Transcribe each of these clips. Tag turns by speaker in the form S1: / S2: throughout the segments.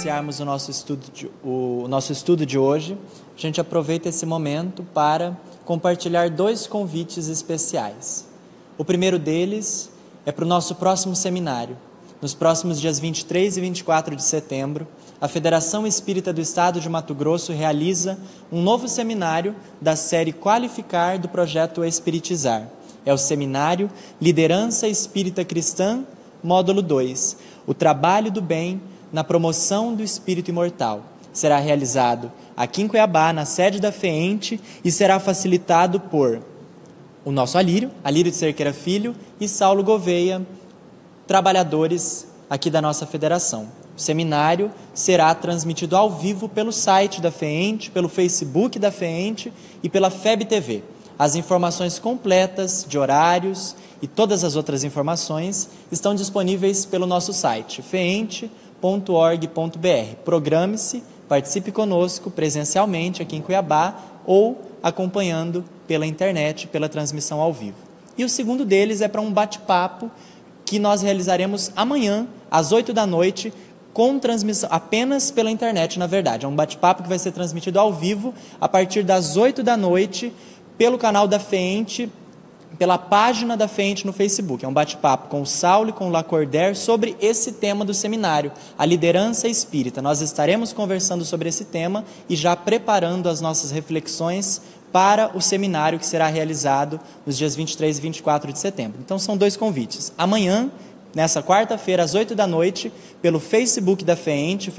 S1: iniciarmos o nosso estudo de, o nosso estudo de hoje, a gente aproveita esse momento para compartilhar dois convites especiais. O primeiro deles é para o nosso próximo seminário. Nos próximos dias 23 e 24 de setembro, a Federação Espírita do Estado de Mato Grosso realiza um novo seminário da série Qualificar do projeto Espiritizar. É o seminário Liderança Espírita Cristã, módulo 2, o trabalho do bem na promoção do espírito imortal. Será realizado aqui em Cuiabá, na sede da FEENTE, e será facilitado por o nosso Alírio, Alírio de Cerqueira Filho e Saulo Gouveia, trabalhadores aqui da nossa federação. O seminário será transmitido ao vivo pelo site da FEENTE, pelo Facebook da FEENTE e pela FEB TV. As informações completas de horários e todas as outras informações estão disponíveis pelo nosso site feente.org.br. Programe-se, participe conosco presencialmente aqui em Cuiabá ou acompanhando pela internet, pela transmissão ao vivo. E o segundo deles é para um bate-papo que nós realizaremos amanhã, às 8 da noite, com transmissão apenas pela internet, na verdade. É um bate-papo que vai ser transmitido ao vivo a partir das 8 da noite pelo canal da Feente, pela página da Feente no Facebook. É um bate-papo com o Saulo e com o Lacordaire sobre esse tema do seminário, a liderança espírita. Nós estaremos conversando sobre esse tema e já preparando as nossas reflexões para o seminário que será realizado nos dias 23 e 24 de setembro. Então são dois convites. Amanhã, nessa quarta-feira, às 8 da noite, pelo Facebook da FEENTE,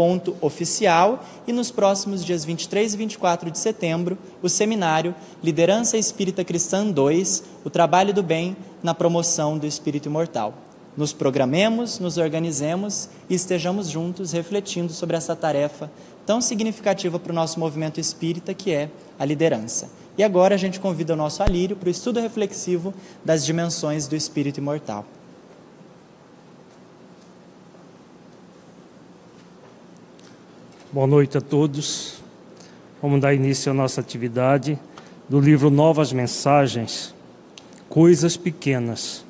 S1: facebook.com.br FEENTE.oficial e nos próximos dias 23 e 24 de setembro, o seminário Liderança Espírita Cristã 2, o trabalho do bem na promoção do espírito imortal. Nos programemos, nos organizemos e estejamos juntos refletindo sobre essa tarefa tão significativa para o nosso movimento espírita, que é a liderança. E agora a gente convida o nosso Alírio para o estudo reflexivo das dimensões do espírito imortal.
S2: Boa noite a todos. Vamos dar início à nossa atividade do livro Novas Mensagens, Coisas Pequenas.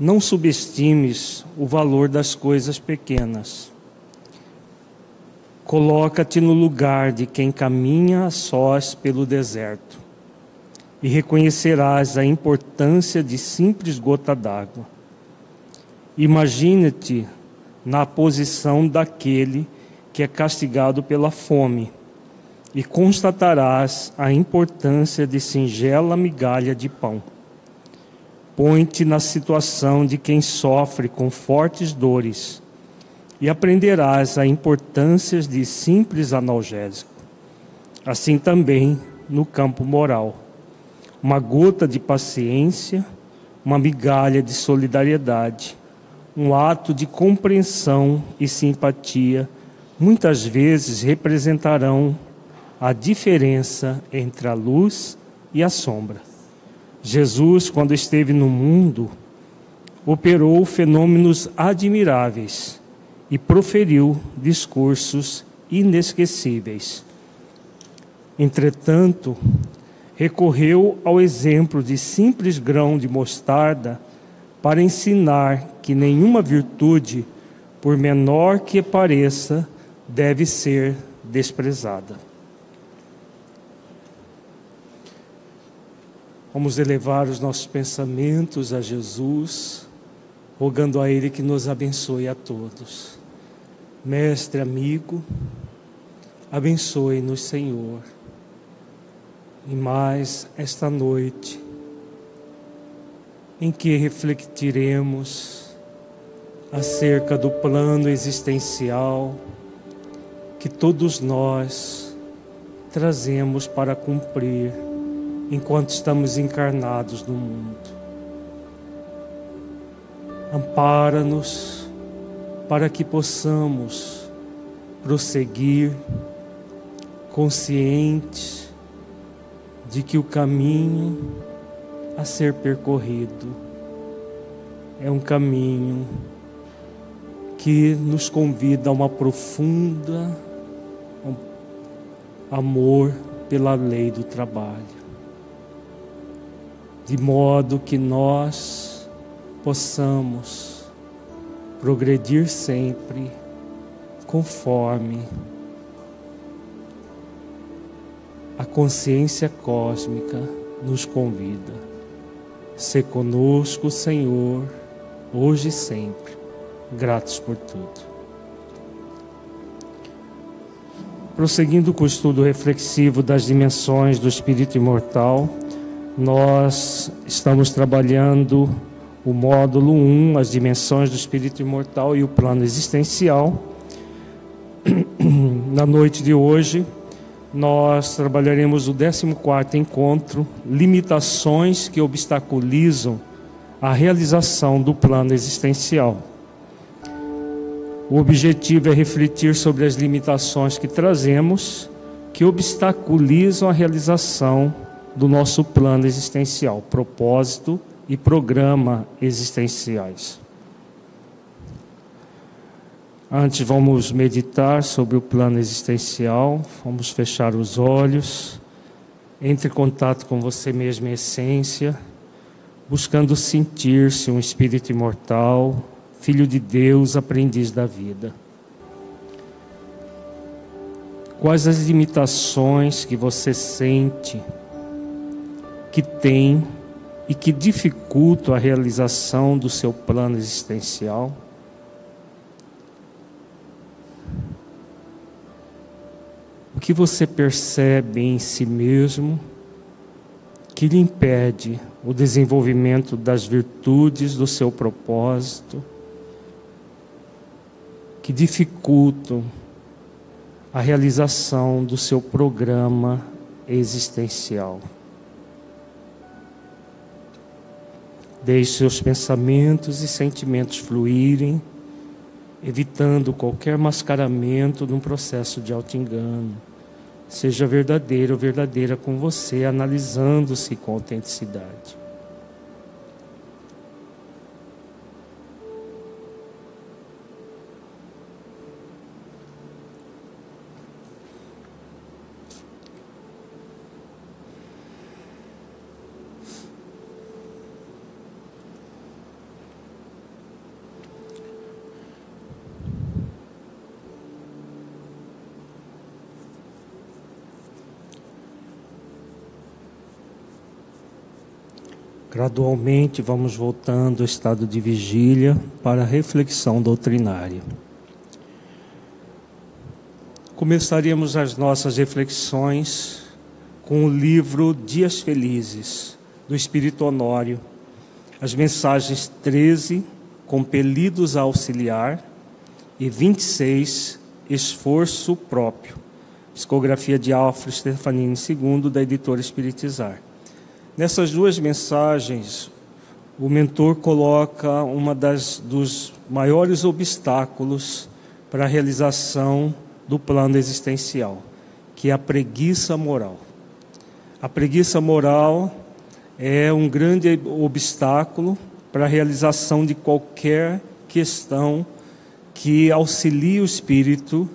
S2: Não subestimes o valor das coisas pequenas. Coloca-te no lugar de quem caminha a sós pelo deserto e reconhecerás a importância de simples gota d'água. Imagina-te na posição daquele que é castigado pela fome e constatarás a importância de singela migalha de pão. Põe-te na situação de quem sofre com fortes dores e aprenderás a importância de simples analgésico. Assim também no campo moral. Uma gota de paciência, uma migalha de solidariedade, um ato de compreensão e simpatia, muitas vezes representarão a diferença entre a luz e a sombra. Jesus, quando esteve no mundo, operou fenômenos admiráveis e proferiu discursos inesquecíveis. Entretanto, recorreu ao exemplo de simples grão de mostarda para ensinar que nenhuma virtude, por menor que pareça, deve ser desprezada. Vamos elevar os nossos pensamentos a Jesus, rogando a Ele que nos abençoe a todos. Mestre, amigo, abençoe-nos, Senhor. E mais esta noite, em que refletiremos acerca do plano existencial que todos nós trazemos para cumprir enquanto estamos encarnados no mundo. Ampara-nos para que possamos prosseguir conscientes de que o caminho a ser percorrido é um caminho que nos convida a uma profunda amor pela lei do trabalho, de modo que nós possamos progredir sempre conforme a consciência cósmica nos convida. Se conosco, Senhor, hoje e sempre. Gratos por tudo. Prosseguindo com o estudo reflexivo das dimensões do espírito imortal, nós estamos trabalhando o módulo 1, as dimensões do espírito imortal e o plano existencial. Na noite de hoje, nós trabalharemos o 14 encontro, limitações que obstaculizam a realização do plano existencial. O objetivo é refletir sobre as limitações que trazemos que obstaculizam a realização do nosso plano existencial, propósito e programa existenciais. Antes vamos meditar sobre o plano existencial, vamos fechar os olhos, entre em contato com você mesmo em essência, buscando sentir-se um espírito imortal, filho de Deus, aprendiz da vida. Quais as limitações que você sente que tem e que dificultam a realização do seu plano existencial? O que você percebe em si mesmo que lhe impede o desenvolvimento das virtudes do seu propósito, que dificultam a realização do seu programa existencial. Deixe seus pensamentos e sentimentos fluírem, evitando qualquer mascaramento num processo de auto-engano. Seja verdadeiro ou verdadeira com você, analisando-se com autenticidade. Gradualmente vamos voltando ao estado de vigília para a reflexão doutrinária. Começaríamos as nossas reflexões com o livro Dias Felizes, do Espírito Honório, as mensagens 13, Compelidos a Auxiliar, e 26, Esforço Próprio, psicografia de Alfred Stefanini II, da editora Espiritizar. Nessas duas mensagens, o mentor coloca uma das dos maiores obstáculos para a realização do plano existencial, que é a preguiça moral. A preguiça moral é um grande obstáculo para a realização de qualquer questão que auxilie o espírito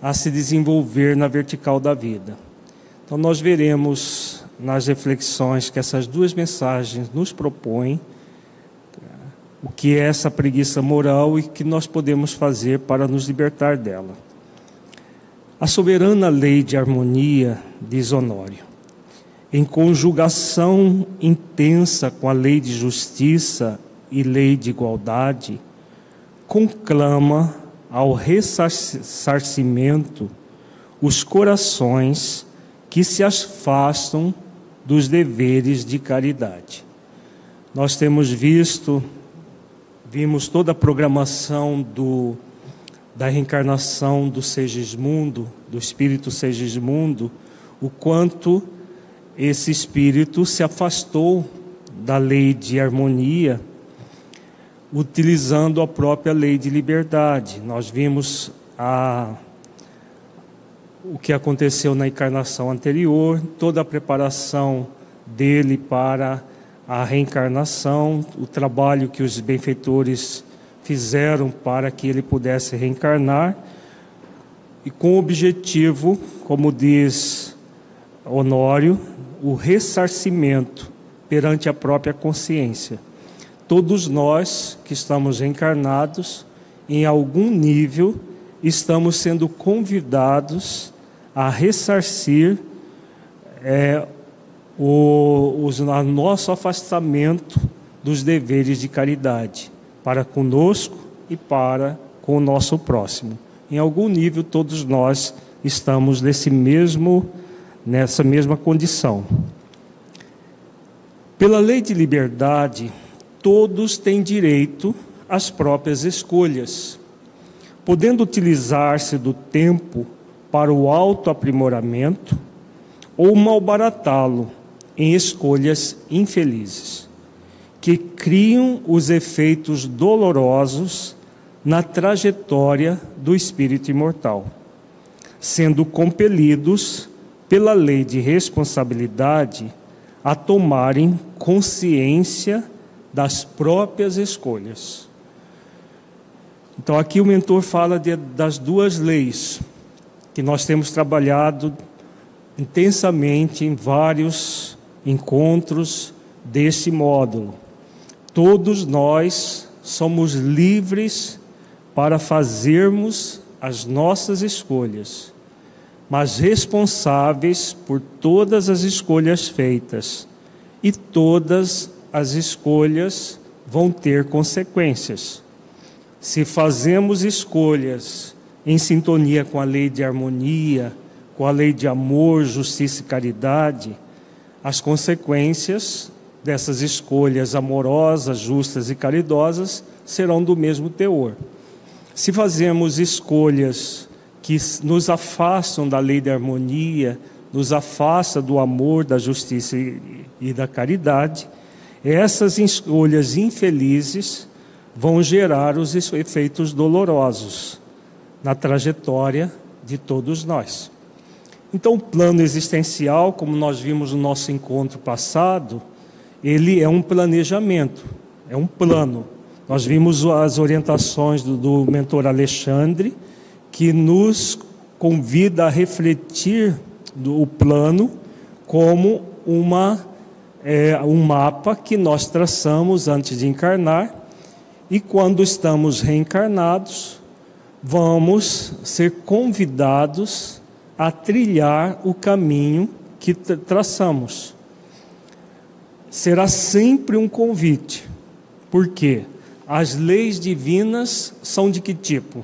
S2: a se desenvolver na vertical da vida. Então nós veremos nas reflexões que essas duas mensagens nos propõem, o que é essa preguiça moral e que nós podemos fazer para nos libertar dela. A soberana lei de harmonia, diz Honório, em conjugação intensa com a lei de justiça e lei de igualdade, conclama ao ressarcimento os corações que se afastam dos deveres de caridade. Nós temos visto, vimos toda a programação do, da reencarnação do Segismundo, do espírito Segismundo, o quanto esse espírito se afastou da lei de harmonia, utilizando a própria lei de liberdade. Nós vimos a o que aconteceu na encarnação anterior, toda a preparação dele para a reencarnação, o trabalho que os benfeitores fizeram para que ele pudesse reencarnar, e com o objetivo, como diz Honório, o ressarcimento perante a própria consciência. Todos nós que estamos reencarnados em algum nível, estamos sendo convidados a ressarcir é, o, o nosso afastamento dos deveres de caridade para conosco e para com o nosso próximo. Em algum nível, todos nós estamos nesse mesmo, nessa mesma condição. Pela lei de liberdade, todos têm direito às próprias escolhas, podendo utilizar-se do tempo para o autoaprimoramento ou malbaratá-lo em escolhas infelizes, que criam os efeitos dolorosos na trajetória do espírito imortal, sendo compelidos pela lei de responsabilidade a tomarem consciência das próprias escolhas. Então, aqui o mentor fala de, das duas leis que nós temos trabalhado intensamente em vários encontros desse módulo. Todos nós somos livres para fazermos as nossas escolhas, mas responsáveis por todas as escolhas feitas. E todas as escolhas vão ter consequências. Se fazemos escolhas em sintonia com a lei de harmonia, com a lei de amor, justiça e caridade, as consequências dessas escolhas amorosas, justas e caridosas serão do mesmo teor. Se fazemos escolhas que nos afastam da lei da harmonia, nos afasta do amor, da justiça e da caridade, essas escolhas infelizes vão gerar os efeitos dolorosos na trajetória de todos nós. Então, o plano existencial, como nós vimos no nosso encontro passado, ele é um planejamento, é um plano. Nós vimos as orientações do, do mentor Alexandre, que nos convida a refletir do, o plano como uma, é, um mapa que nós traçamos antes de encarnar, e quando estamos reencarnados, vamos ser convidados a trilhar o caminho que traçamos. Será sempre um convite. Por quê? As leis divinas são de que tipo?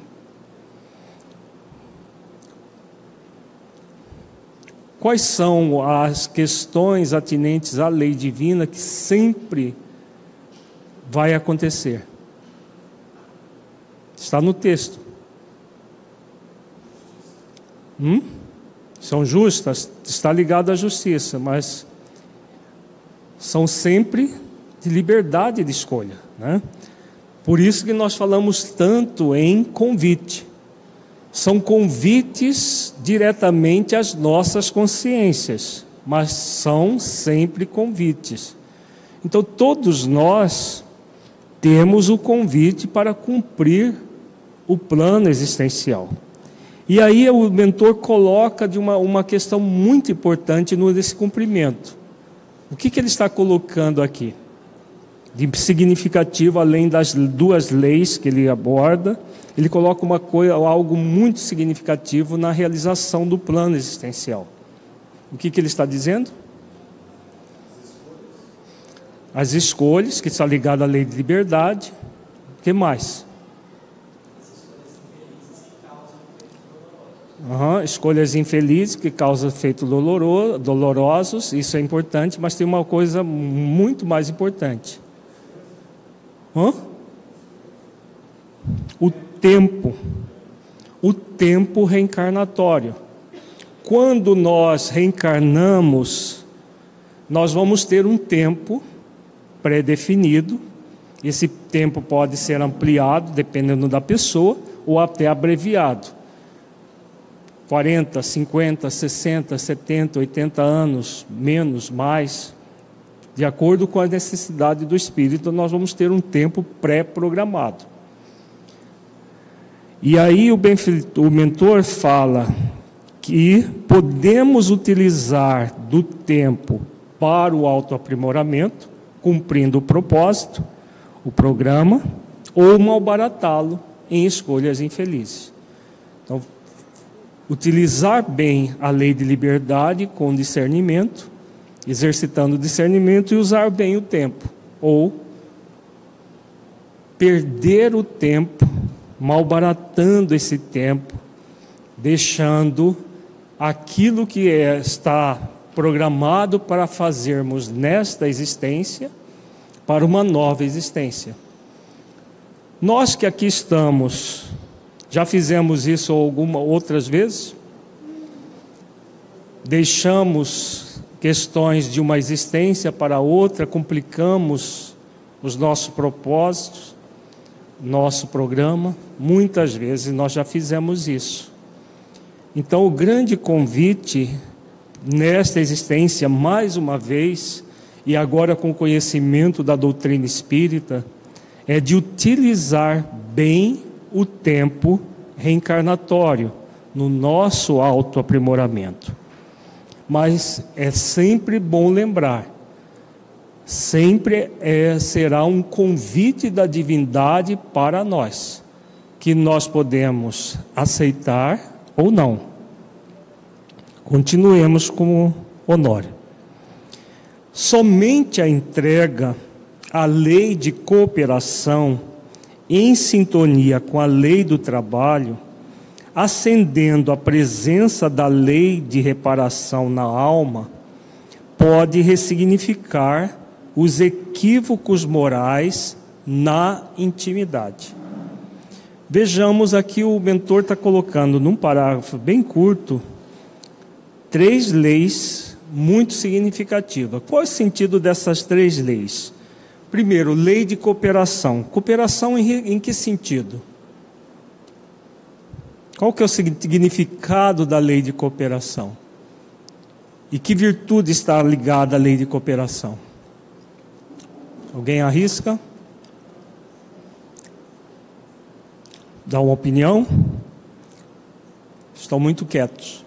S2: Quais são as questões atinentes à lei divina que sempre vai acontecer? Está no texto. Hum? são justas, está ligado à justiça, mas são sempre de liberdade de escolha. Né? Por isso que nós falamos tanto em convite. São convites diretamente às nossas consciências, mas são sempre convites. Então, todos nós temos o convite para cumprir o plano existencial. E aí o mentor coloca de uma, uma questão muito importante nesse cumprimento. O que, que ele está colocando aqui? De significativo, além das duas leis que ele aborda, ele coloca uma coisa, algo muito significativo na realização do plano existencial. O que, que ele está dizendo? As escolhas, que está ligado à lei de liberdade. O que mais? Uhum, escolhas infelizes que causam efeitos doloroso, dolorosos, isso é importante, mas tem uma coisa muito mais importante. O tempo. O tempo reencarnatório. Quando nós reencarnamos, nós vamos ter um tempo pré-definido. Esse tempo pode ser ampliado, dependendo da pessoa, ou até abreviado 40, 50, 60, 70, 80 anos, menos, mais, de acordo com a necessidade do espírito, nós vamos ter um tempo pré-programado. E aí o, o mentor fala que podemos utilizar do tempo para o autoaprimoramento, cumprindo o propósito, o programa, ou malbaratá-lo em escolhas infelizes. Então, utilizar bem a lei de liberdade com discernimento, exercitando discernimento e usar bem o tempo, ou perder o tempo, malbaratando esse tempo, deixando aquilo que é, está programado para fazermos nesta existência para uma nova existência. Nós que aqui estamos, já fizemos isso algumas outras vezes? Deixamos questões de uma existência para outra, complicamos os nossos propósitos, nosso programa. Muitas vezes nós já fizemos isso. Então, o grande convite nesta existência, mais uma vez, e agora com conhecimento da doutrina espírita, é de utilizar bem o tempo reencarnatório no nosso autoaprimoramento. Mas é sempre bom lembrar, sempre é, será um convite da divindade para nós, que nós podemos aceitar ou não. Continuemos com Honório. Somente a entrega à lei de cooperação em sintonia com a lei do trabalho, acendendo a presença da lei de reparação na alma, pode ressignificar os equívocos morais na intimidade. Vejamos aqui o mentor está colocando num parágrafo bem curto três leis muito significativas. Qual é o sentido dessas três leis? Primeiro, lei de cooperação. Cooperação em, em que sentido? Qual que é o significado da lei de cooperação? E que virtude está ligada à lei de cooperação? Alguém arrisca? Dá uma opinião? Estão muito quietos.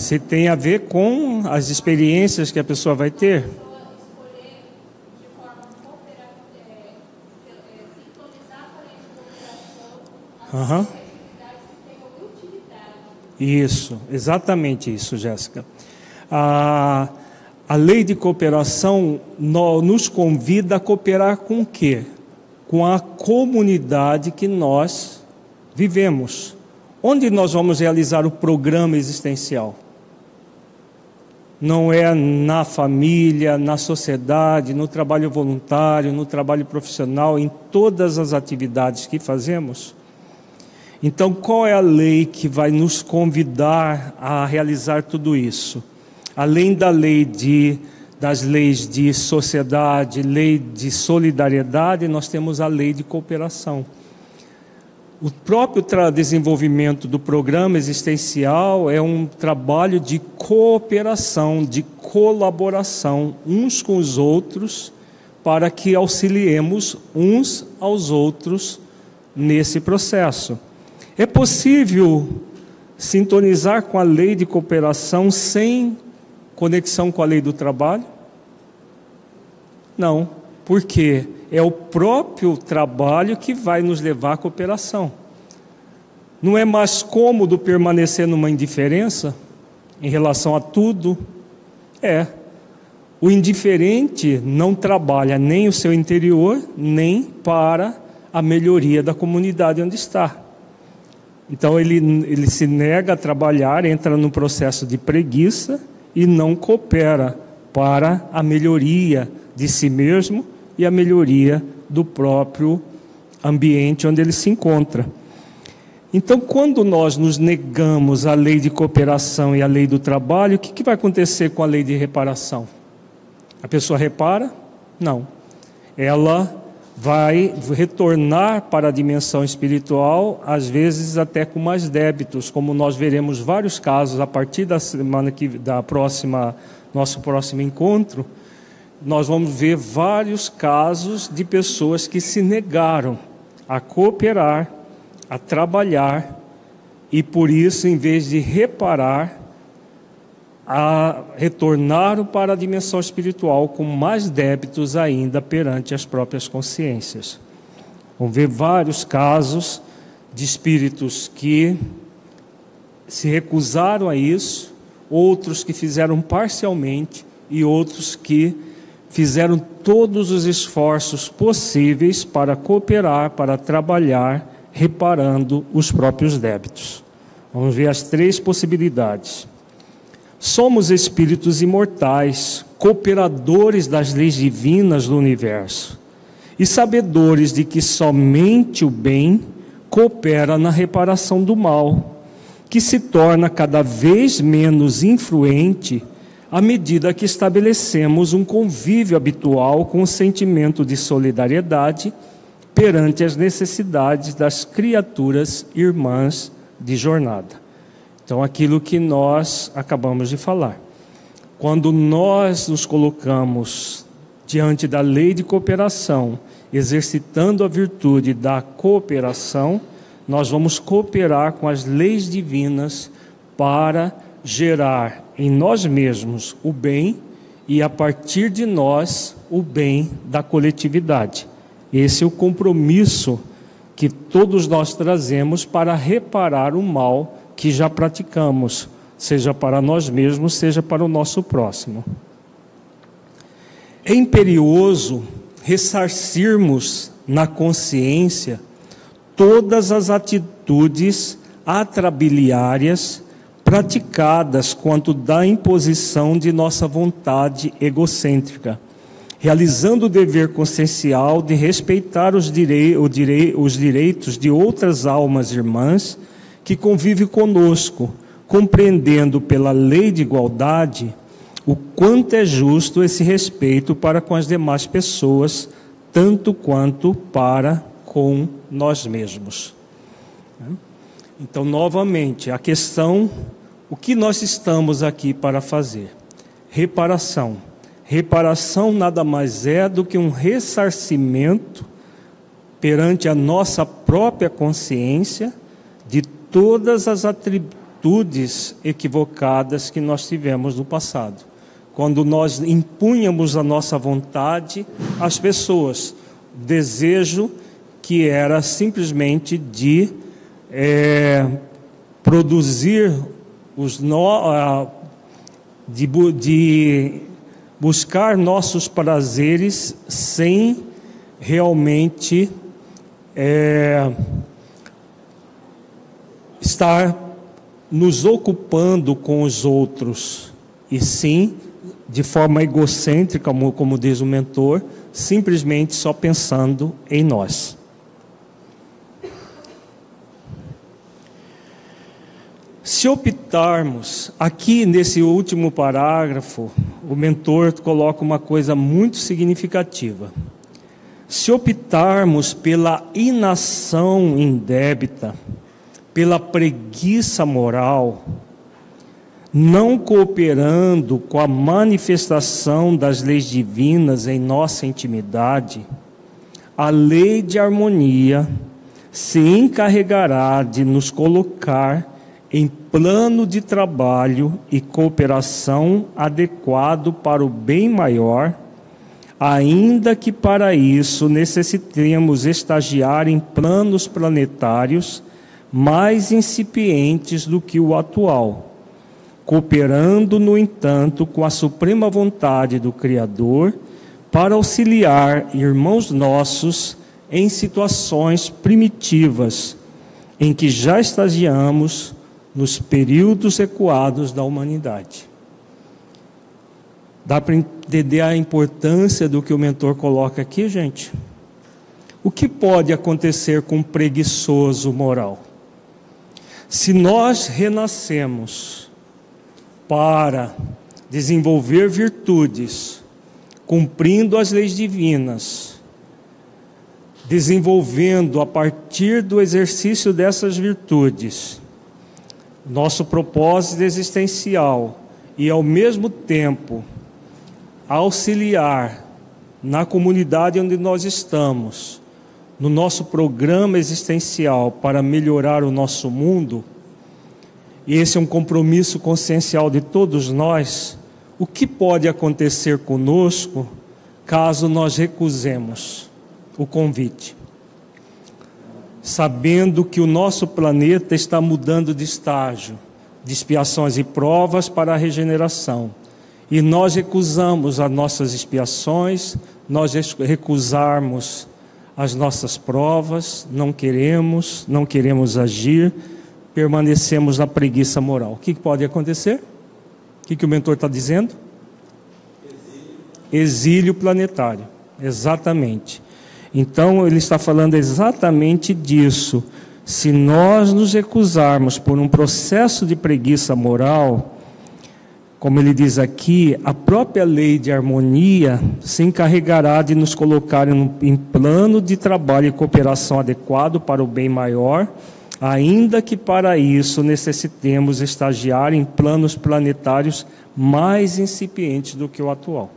S2: Se tem a ver com as experiências que a pessoa vai ter. Uhum. Isso, exatamente isso, Jéssica. A, a lei de cooperação no, nos convida a cooperar com o quê? Com a comunidade que nós vivemos. Onde nós vamos realizar o programa existencial? Não é na família, na sociedade, no trabalho voluntário, no trabalho profissional, em todas as atividades que fazemos. Então, qual é a lei que vai nos convidar a realizar tudo isso? Além da lei de das leis de sociedade, lei de solidariedade, nós temos a lei de cooperação. O próprio desenvolvimento do programa existencial é um trabalho de cooperação, de colaboração uns com os outros, para que auxiliemos uns aos outros nesse processo. É possível sintonizar com a lei de cooperação sem conexão com a lei do trabalho? Não, porque é o próprio trabalho que vai nos levar à cooperação. Não é mais cômodo permanecer numa indiferença em relação a tudo? É. O indiferente não trabalha nem o seu interior, nem para a melhoria da comunidade onde está. Então ele, ele se nega a trabalhar, entra no processo de preguiça e não coopera para a melhoria de si mesmo e a melhoria do próprio ambiente onde ele se encontra. Então, quando nós nos negamos à lei de cooperação e à lei do trabalho, o que, que vai acontecer com a lei de reparação? A pessoa repara? Não. Ela vai retornar para a dimensão espiritual, às vezes até com mais débitos, como nós veremos vários casos a partir da semana que da próxima nosso próximo encontro nós vamos ver vários casos de pessoas que se negaram a cooperar a trabalhar e por isso, em vez de reparar, a retornaram para a dimensão espiritual com mais débitos ainda perante as próprias consciências. Vamos ver vários casos de espíritos que se recusaram a isso, outros que fizeram parcialmente e outros que fizeram todos os esforços possíveis para cooperar, para trabalhar, reparando os próprios débitos. Vamos ver as três possibilidades. Somos espíritos imortais, cooperadores das leis divinas do universo e sabedores de que somente o bem coopera na reparação do mal, que se torna cada vez menos influente à medida que estabelecemos um convívio habitual com o sentimento de solidariedade perante as necessidades das criaturas irmãs de jornada. Então, aquilo que nós acabamos de falar. Quando nós nos colocamos diante da lei de cooperação, exercitando a virtude da cooperação, nós vamos cooperar com as leis divinas para gerar em nós mesmos o bem e a partir de nós o bem da coletividade. Esse é o compromisso que todos nós trazemos para reparar o mal que já praticamos, seja para nós mesmos, seja para o nosso próximo. É imperioso ressarcirmos na consciência todas as atitudes atrabiliárias praticadas quanto da imposição de nossa vontade egocêntrica, realizando o dever consciencial de respeitar os, direi direi os direitos de outras almas irmãs que convivem conosco, compreendendo pela lei de igualdade o quanto é justo esse respeito para com as demais pessoas, tanto quanto para com nós mesmos. Então, novamente, a questão o que nós estamos aqui para fazer? Reparação. Reparação nada mais é do que um ressarcimento perante a nossa própria consciência de todas as atitudes equivocadas que nós tivemos no passado. Quando nós impunhamos a nossa vontade às pessoas, desejo que era simplesmente de é, produzir os no, de, de buscar nossos prazeres sem realmente é, estar nos ocupando com os outros, e sim, de forma egocêntrica, como, como diz o mentor, simplesmente só pensando em nós. Se optarmos, aqui nesse último parágrafo, o mentor coloca uma coisa muito significativa. Se optarmos pela inação indébita, pela preguiça moral, não cooperando com a manifestação das leis divinas em nossa intimidade, a lei de harmonia se encarregará de nos colocar em plano de trabalho e cooperação adequado para o bem maior, ainda que para isso necessitemos estagiar em planos planetários mais incipientes do que o atual, cooperando, no entanto, com a suprema vontade do Criador para auxiliar irmãos nossos em situações primitivas em que já estagiamos nos períodos recuados da humanidade. Dá para entender a importância do que o mentor coloca aqui, gente? O que pode acontecer com um preguiçoso moral? Se nós renascemos para desenvolver virtudes, cumprindo as leis divinas, desenvolvendo a partir do exercício dessas virtudes, nosso propósito existencial e, ao mesmo tempo, auxiliar na comunidade onde nós estamos no nosso programa existencial para melhorar o nosso mundo, e esse é um compromisso consciencial de todos nós, o que pode acontecer conosco caso nós recusemos o convite? Sabendo que o nosso planeta está mudando de estágio, de expiações e provas para a regeneração. E nós recusamos as nossas expiações, nós recusarmos as nossas provas, não queremos, não queremos agir, permanecemos na preguiça moral. O que pode acontecer? O que, que o mentor está dizendo? Exílio. Exílio planetário, exatamente. Então ele está falando exatamente disso. Se nós nos recusarmos por um processo de preguiça moral, como ele diz aqui, a própria lei de harmonia se encarregará de nos colocar em, plano de trabalho e cooperação adequado para o bem maior, ainda que para isso necessitemos estagiar em planos planetários mais incipientes do que o atual.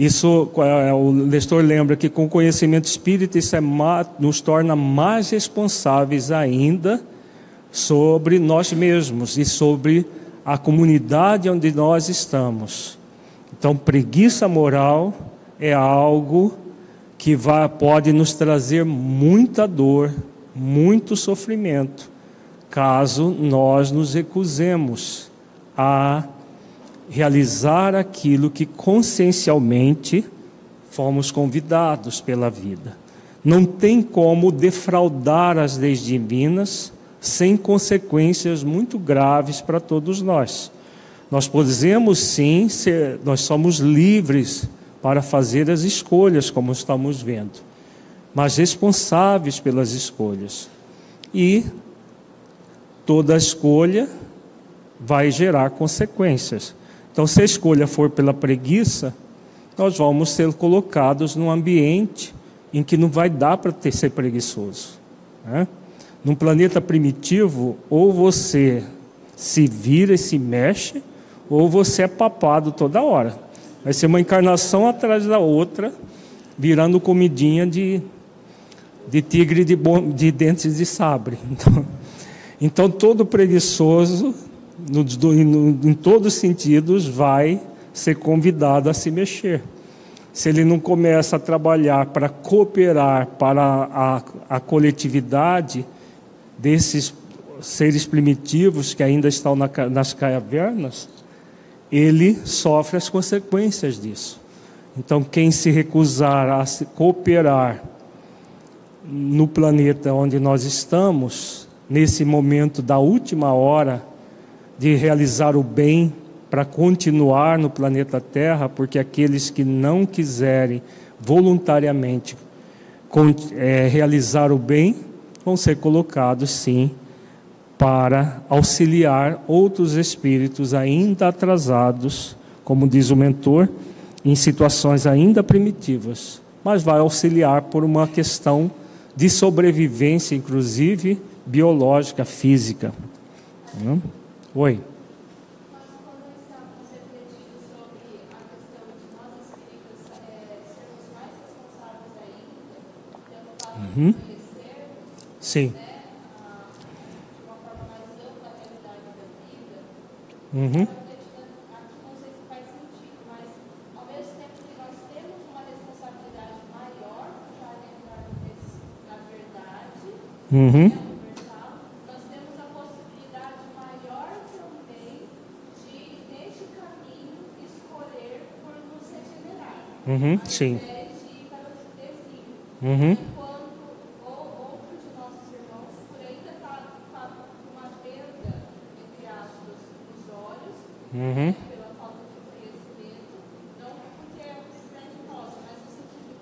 S2: Isso, é, o Nestor lembra que com conhecimento espírita isso é, nos torna mais responsáveis ainda sobre nós mesmos e sobre a comunidade onde nós estamos. Então, preguiça moral é algo que vai, pode nos trazer muita dor, muito sofrimento, caso nós nos recusemos a realizar aquilo que consciencialmente fomos convidados pela vida. Não tem como defraudar as leis divinas sem consequências muito graves para todos nós. Nós podemos sim ser, nós somos livres para fazer as escolhas, como estamos vendo, mas responsáveis pelas escolhas. E toda escolha vai gerar consequências. Então, se a escolha for pela preguiça, nós vamos ser colocados num ambiente em que não vai dar para ser preguiçoso. Né? Num planeta primitivo, ou você se vira e se mexe, ou você é papado toda hora. Vai ser uma encarnação atrás da outra, virando comidinha de, de tigre de, bom, de dentes de sabre. Então, então todo preguiçoso, no, no, em todos os sentidos, vai ser convidado a se mexer se ele não começa a trabalhar para cooperar para a, a coletividade, desses seres primitivos que ainda estão na, nas cavernas, ele sofre as consequências disso. Então, quem se recusar a se cooperar no planeta onde nós estamos, nesse momento da última hora de realizar o bem para continuar no planeta Terra, porque aqueles que não quiserem voluntariamente é, realizar o bem, vão ser colocados, sim, para auxiliar outros espíritos ainda atrasados, como diz o mentor, em situações ainda primitivas, mas vai auxiliar por uma questão de sobrevivência, inclusive biológica, física. Oi. Uhum. Sim. Uhum. Uhum. Nós temos a possibilidade maior também de, neste caminho, escolher por nos regenerar. Uhum. Sim. Uhum. Uhum. Pela falta de conhecimento, não porque é simplesmente nossa, mas no sentido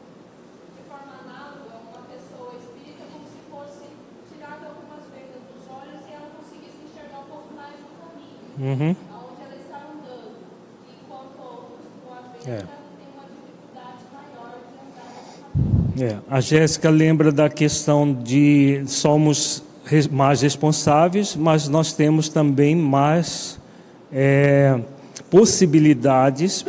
S2: de forma análoga, uma pessoa espírita como se fosse tirada algumas vendas dos olhos e ela conseguisse enxergar um pouco mais o caminho, uhum. aonde ela está andando, enquanto outros com a venda é. têm uma dificuldade maior de andar nesse caminho. É. A Jéssica lembra da questão de somos mais responsáveis, mas nós temos também mais é, possibilidades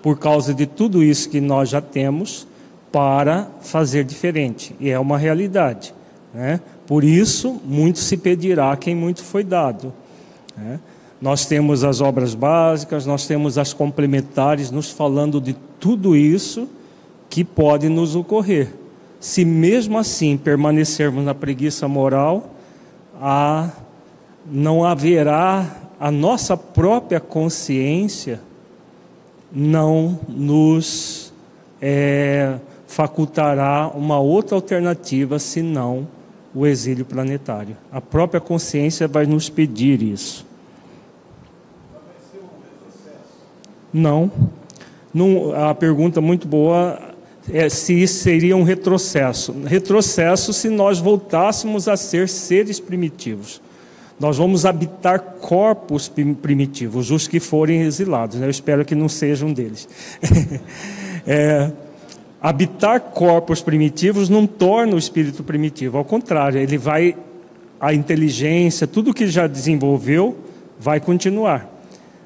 S2: por causa de tudo isso que nós já temos, para fazer diferente. E é uma realidade. Né? Por isso, muito se pedirá quem muito foi dado. Né? Nós temos as obras básicas, nós temos as complementares, nos falando de tudo isso que pode nos ocorrer. Se mesmo assim permanecermos na preguiça moral, a, não haverá a nossa própria consciência não nos é, facultará uma outra alternativa senão o exílio planetário. A própria consciência vai nos pedir isso. Não. não a pergunta muito boa é se isso seria um retrocesso. Retrocesso se nós voltássemos a ser seres primitivos. Nós vamos habitar corpos primitivos, os que forem exilados. Né? Eu espero que não sejam deles. é, habitar corpos primitivos não torna o espírito primitivo, ao contrário, ele vai a inteligência, tudo que já desenvolveu vai continuar.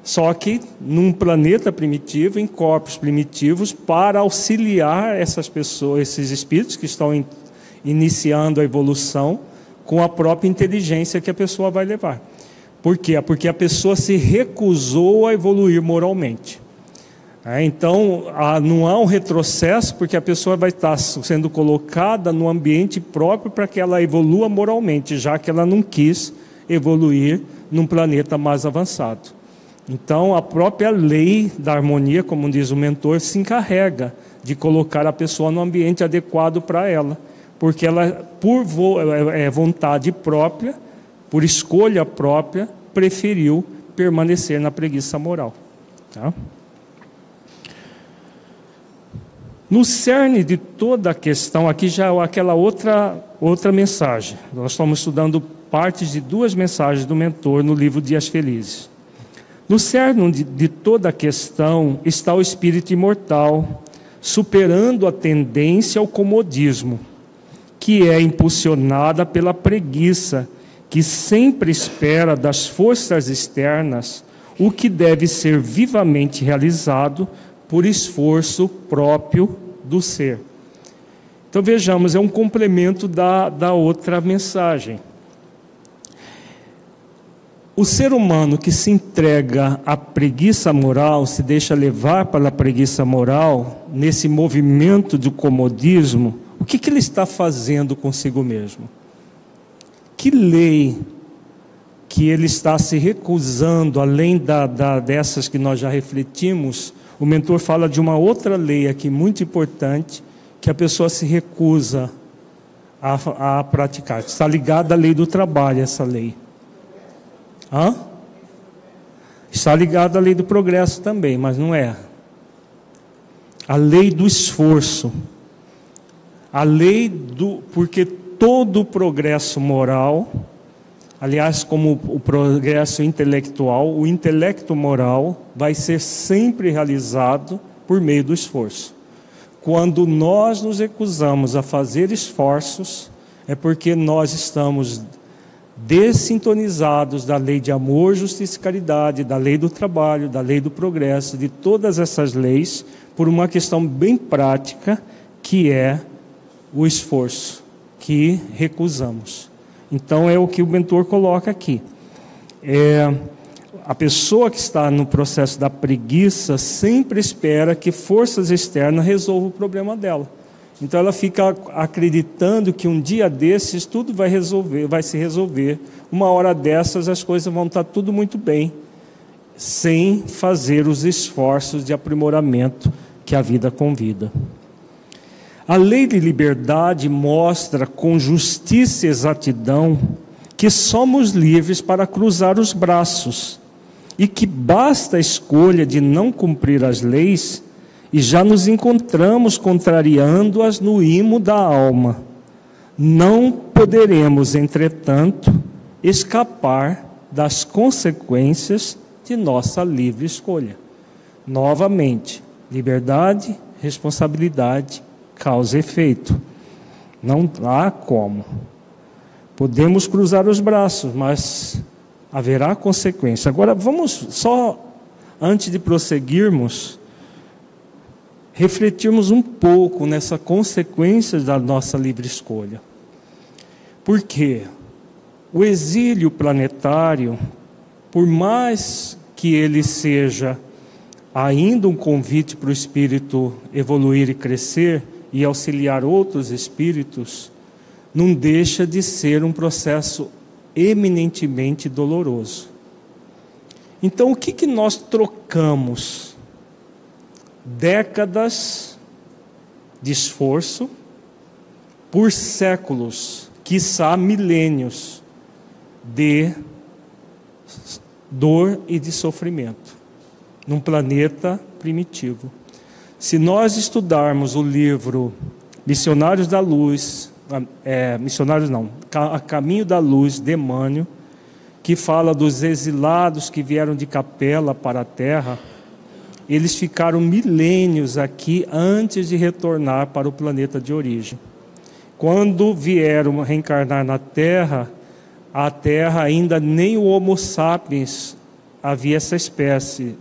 S2: Só que num planeta primitivo, em corpos primitivos, para auxiliar essas pessoas, esses espíritos que estão in, iniciando a evolução com a própria inteligência que a pessoa vai levar. Por quê? Porque a pessoa se recusou a evoluir moralmente. É, então, não há um retrocesso, porque a pessoa vai estar sendo colocada no ambiente próprio para que ela evolua moralmente, já que ela não quis evoluir num planeta mais avançado. Então, a própria lei da harmonia, como diz o mentor, se encarrega de colocar a pessoa no ambiente adequado para ela, porque ela, por é, é, vontade própria, por escolha própria, preferiu permanecer na preguiça moral. Tá? No cerne de toda a questão, aqui já é aquela outra, outra mensagem. Nós estamos estudando partes de duas mensagens do mentor no livro Dias Felizes. No cerne de, toda a questão está o espírito imortal, superando a tendência ao comodismo, que é impulsionada pela preguiça, que sempre espera das forças externas o que deve ser vivamente realizado por esforço próprio do ser. Então vejamos, é um complemento da, da outra mensagem. O ser humano que se entrega à preguiça moral, se deixa levar pela preguiça moral, nesse movimento de comodismo, o que, que ele está fazendo consigo mesmo? Que lei que ele está se recusando, além da, da, dessas que nós já refletimos, o mentor fala de uma outra lei aqui muito importante que a pessoa se recusa a, a praticar. Está ligada à lei do trabalho, essa lei. Hã? Está ligada à lei do progresso também, mas não é. A lei do esforço. A lei do. Porque todo o progresso moral Aliás, como o progresso intelectual, o intelecto moral vai ser sempre realizado por meio do esforço. Quando nós nos recusamos a fazer esforços, é porque nós estamos dessintonizados da lei de amor, justiça e caridade, da lei do trabalho, da lei do progresso, de todas essas leis, por uma questão bem prática, que é o esforço que recusamos. Então é o que o mentor coloca aqui. É, a pessoa que está no processo da preguiça sempre espera que forças externas resolvam o problema dela. Então ela fica acreditando que um dia desses tudo vai resolver, vai se resolver. Uma hora dessas as coisas vão estar tudo muito bem, sem fazer os esforços de aprimoramento que a vida convida. A lei de liberdade mostra com justiça e exatidão que somos livres para cruzar os braços e que basta a escolha de não cumprir as leis e já nos encontramos contrariando-as no imo da alma. Não poderemos, entretanto, escapar das consequências de nossa livre escolha. Novamente, liberdade, responsabilidade causa e efeito. Não há como. Podemos cruzar os braços, mas haverá consequência. Agora, vamos só, antes de prosseguirmos, refletirmos um pouco nessa consequência da nossa livre escolha. Porque o exílio planetário, por mais que ele seja ainda um convite para o espírito evoluir e crescer e auxiliar outros espíritos, não deixa de ser um processo eminentemente doloroso. Então, o que, que nós trocamos? Décadas de esforço por séculos, quiçá milênios, de dor e de sofrimento, num planeta primitivo. Se nós estudarmos o livro Missionários da Luz, é, Missionários não, A Caminho da Luz, Demânio, que fala dos exilados que vieram de Capela para a Terra, eles ficaram milênios aqui antes de retornar para o planeta de origem. Quando vieram reencarnar na Terra, a Terra ainda nem o Homo sapiens havia essa espécie.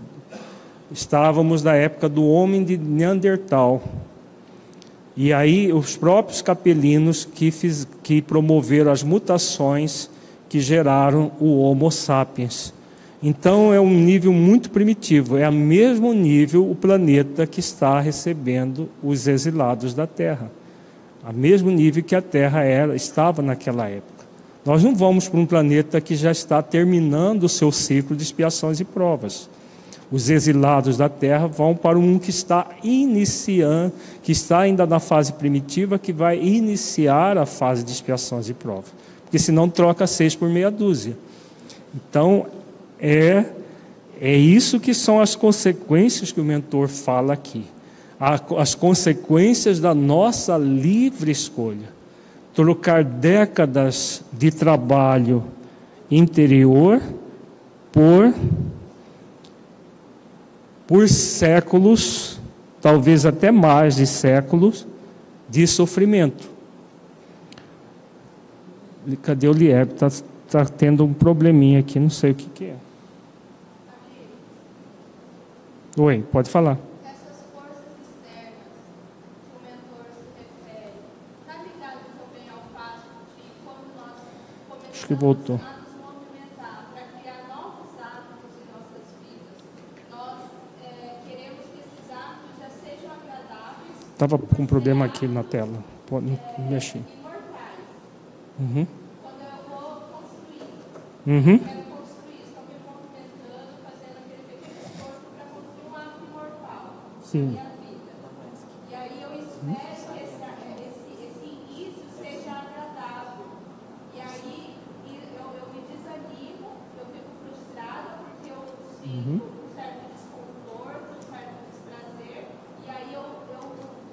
S2: Estávamos na época do homem de Neandertal. E aí os próprios capelinos que, fiz, que promoveram as mutações que geraram o Homo sapiens. Então é um nível muito primitivo, é o mesmo nível o planeta que está recebendo os exilados da Terra. A mesmo nível que a Terra era, estava naquela época. Nós não vamos para um planeta que já está terminando o seu ciclo de expiações e provas. Os exilados da Terra vão para um que está iniciando, que está ainda na fase primitiva, que vai iniciar a fase de expiações e provas porque senão troca seis por meia dúzia. Então, é, é isso que são as consequências que o mentor fala aqui. As consequências da nossa livre escolha. Trocar décadas de trabalho interior por, por séculos, talvez até mais de séculos, de sofrimento. Cadê o Lieb? Está tá tendo um probleminha aqui, não sei o que, que é. Oi, pode falar.
S3: Essas forças externas que o mentor se refere, está ligado também ao fato de quando nós começamos
S2: Acho que voltou.
S3: a nos movimentar para criar novos hábitos em nossas vidas, nós é, queremos que esses hábitos já sejam agradáveis
S2: Estava com um problema aqui na tela. Pode mexer.
S3: e mortais.
S2: Uhum.
S3: Quando eu vou construir,
S2: Uhum. Sim.
S3: E aí eu espero que esse, esse, início seja agradável. E aí eu, eu me desanimo, eu fico frustrada porque eu sinto um certo desconforto, um certo desprazer. E aí eu, eu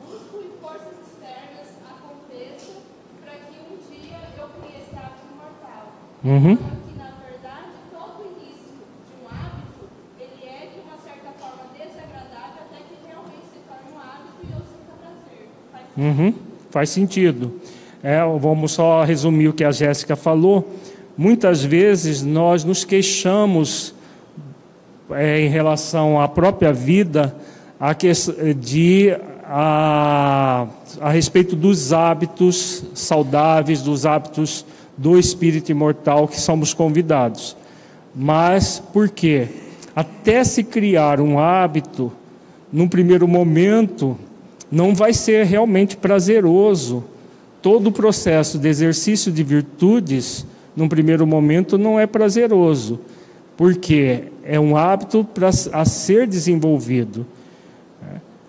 S3: busco que forças externas aconteçam para que um dia eu crie esse hábito mortal.
S2: Uhum.
S3: Que na verdade todo início de um hábito ele é de uma certa forma desagradável até que realmente se torne um hábito e eu sinta prazer. Faz
S2: Uhum, faz sentido. É, vamos só resumir o que a Jéssica falou. Muitas vezes nós nos queixamos é, em relação à própria vida a que, de, a, a respeito dos hábitos saudáveis, dos hábitos do espírito imortal que somos convidados. Mas por quê? Até se criar um hábito, num primeiro momento, não vai ser realmente prazeroso. Todo o processo de exercício de virtudes, num primeiro momento, não é prazeroso, porque é um hábito pra, a ser desenvolvido.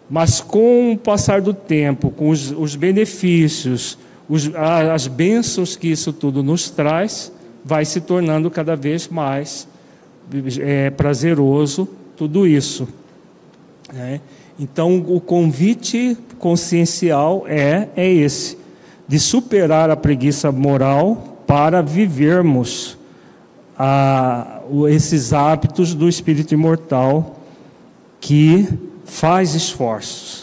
S2: Mas com o passar do tempo, com os, os benefícios, os, as bênçãos que isso tudo nos traz, vai se tornando cada vez mais é, prazeroso tudo isso. né? Então, o convite consciencial é, é esse, de superar a preguiça moral para vivermos a, esses hábitos do espírito imortal que faz esforços.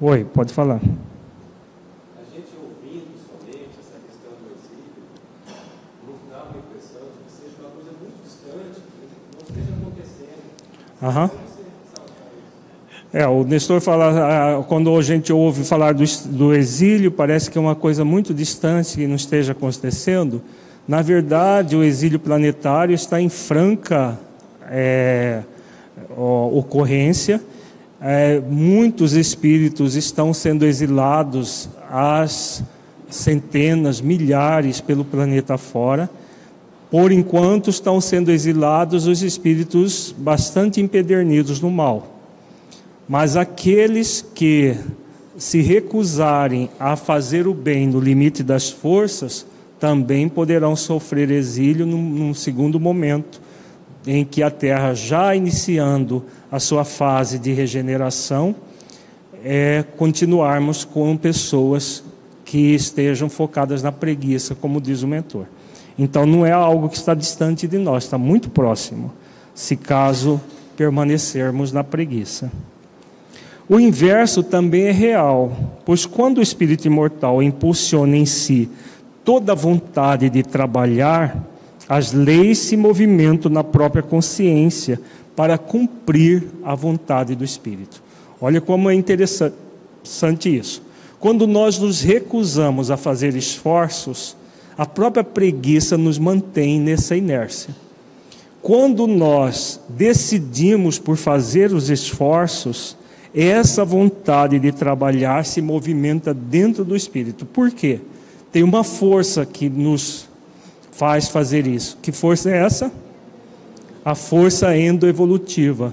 S2: Oi, pode falar.
S4: A gente ouvindo somente essa questão do exílio, nos dá uma impressão de que seja uma coisa muito distante, que não esteja acontecendo.
S2: Aham. É, o Nestor fala, ah, quando a gente ouve falar do, do exílio, parece que é uma coisa muito distante que não esteja acontecendo. Na verdade, o exílio planetário está em franca é, ocorrência. É, muitos espíritos estão sendo exilados às centenas, milhares pelo planeta fora. Por enquanto, estão sendo exilados os espíritos bastante empedernidos no mal. Mas aqueles que se recusarem a fazer o bem no limite das forças, também poderão sofrer exílio num, num segundo momento, em que a Terra, já iniciando a sua fase de regeneração, é continuarmos com pessoas que estejam focadas na preguiça, como diz o mentor. Então não é algo que está distante de nós, está muito próximo, se caso permanecermos na preguiça. O inverso também é real, pois quando o espírito imortal impulsiona em si toda a vontade de trabalhar, as leis se movimentam na própria consciência para cumprir a vontade do espírito. Olha como é interessante isso. Quando nós nos recusamos a fazer esforços, a própria preguiça nos mantém nessa inércia. Quando nós decidimos por fazer os esforços, essa vontade de trabalhar se movimenta dentro do espírito. Por quê? Tem uma força que nos faz fazer isso. Que força é essa? A força endoevolutiva.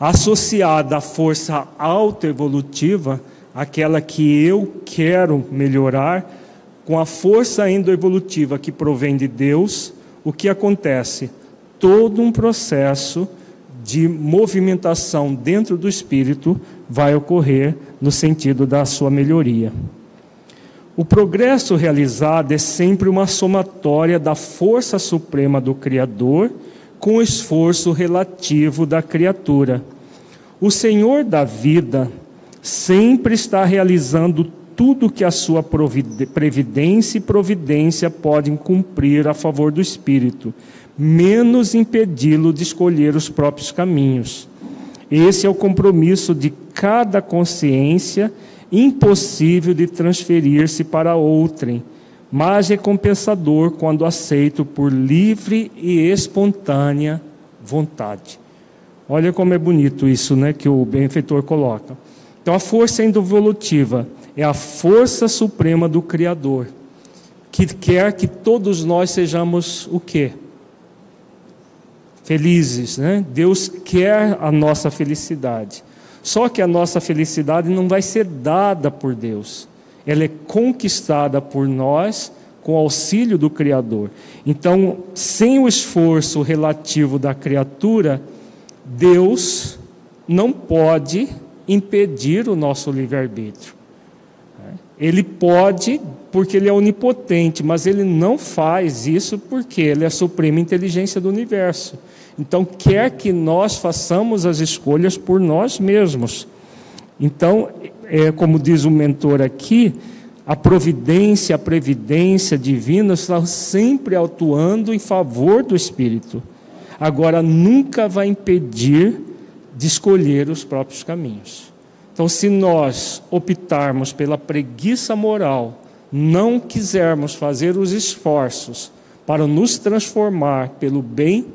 S2: Associada à força autoevolutiva, aquela que eu quero melhorar, com a força endoevolutiva que provém de Deus, o que acontece? Todo um processo de movimentação dentro do espírito vai ocorrer no sentido da sua melhoria. O progresso realizado é sempre uma somatória da força suprema do Criador com o esforço relativo da criatura. O Senhor da vida sempre está realizando tudo que a sua previdência e providência podem cumprir a favor do espírito, menos impedi-lo de escolher os próprios caminhos. Esse é o compromisso de cada consciência, impossível de transferir-se para outrem, mas recompensador quando aceito por livre e espontânea vontade. Olha como é bonito isso, né, que o benfeitor coloca. Então a força involutiva é a força suprema do Criador, que quer que todos nós sejamos o quê? felizes, né? Deus quer a nossa felicidade. Só que a nossa felicidade não vai ser dada por Deus. Ela é conquistada por nós com auxílio do Criador. Então, sem o esforço relativo da criatura, Deus não pode impedir o nosso livre-arbítrio. Ele pode, porque ele é onipotente, mas ele não faz isso porque ele é a suprema inteligência do universo. Então, quer que nós façamos as escolhas por nós mesmos. Então, é, como diz o mentor aqui, a providência, a previdência divina estão sempre atuando em favor do espírito. Agora, nunca vai impedir de escolher os próprios caminhos. Então, se nós optarmos pela preguiça moral, não quisermos fazer os esforços para nos transformar pelo bem,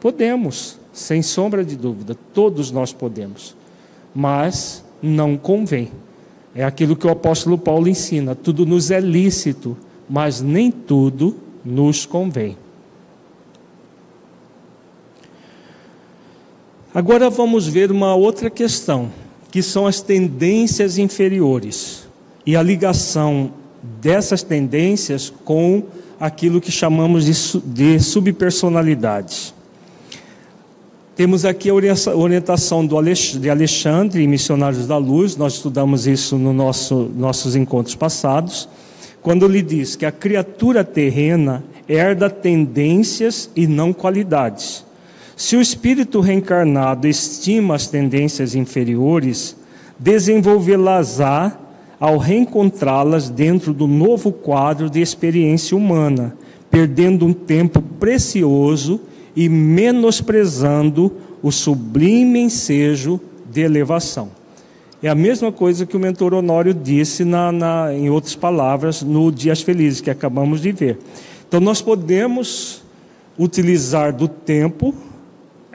S2: Podemos, sem sombra de dúvida, todos nós podemos, mas não convém. É aquilo que o apóstolo Paulo ensina: tudo nos é lícito, mas nem tudo nos convém. Agora vamos ver uma outra questão, que são as tendências inferiores e a ligação dessas tendências com aquilo que chamamos de, de subpersonalidades. Temos aqui a orientação de Alexandre, Missionários da Luz, nós estudamos isso nos nosso, nossos encontros passados, quando ele diz que a criatura terrena herda tendências e não qualidades. Se o espírito reencarnado estima as tendências inferiores, desenvolvê-las-á ao reencontrá-las dentro do novo quadro de experiência humana, perdendo um tempo precioso e menosprezando o sublime ensejo de elevação. É a mesma coisa que o mentor Honório disse, na, na, em outras palavras, no Dias Felizes, que acabamos de ver. Então, nós podemos utilizar do tempo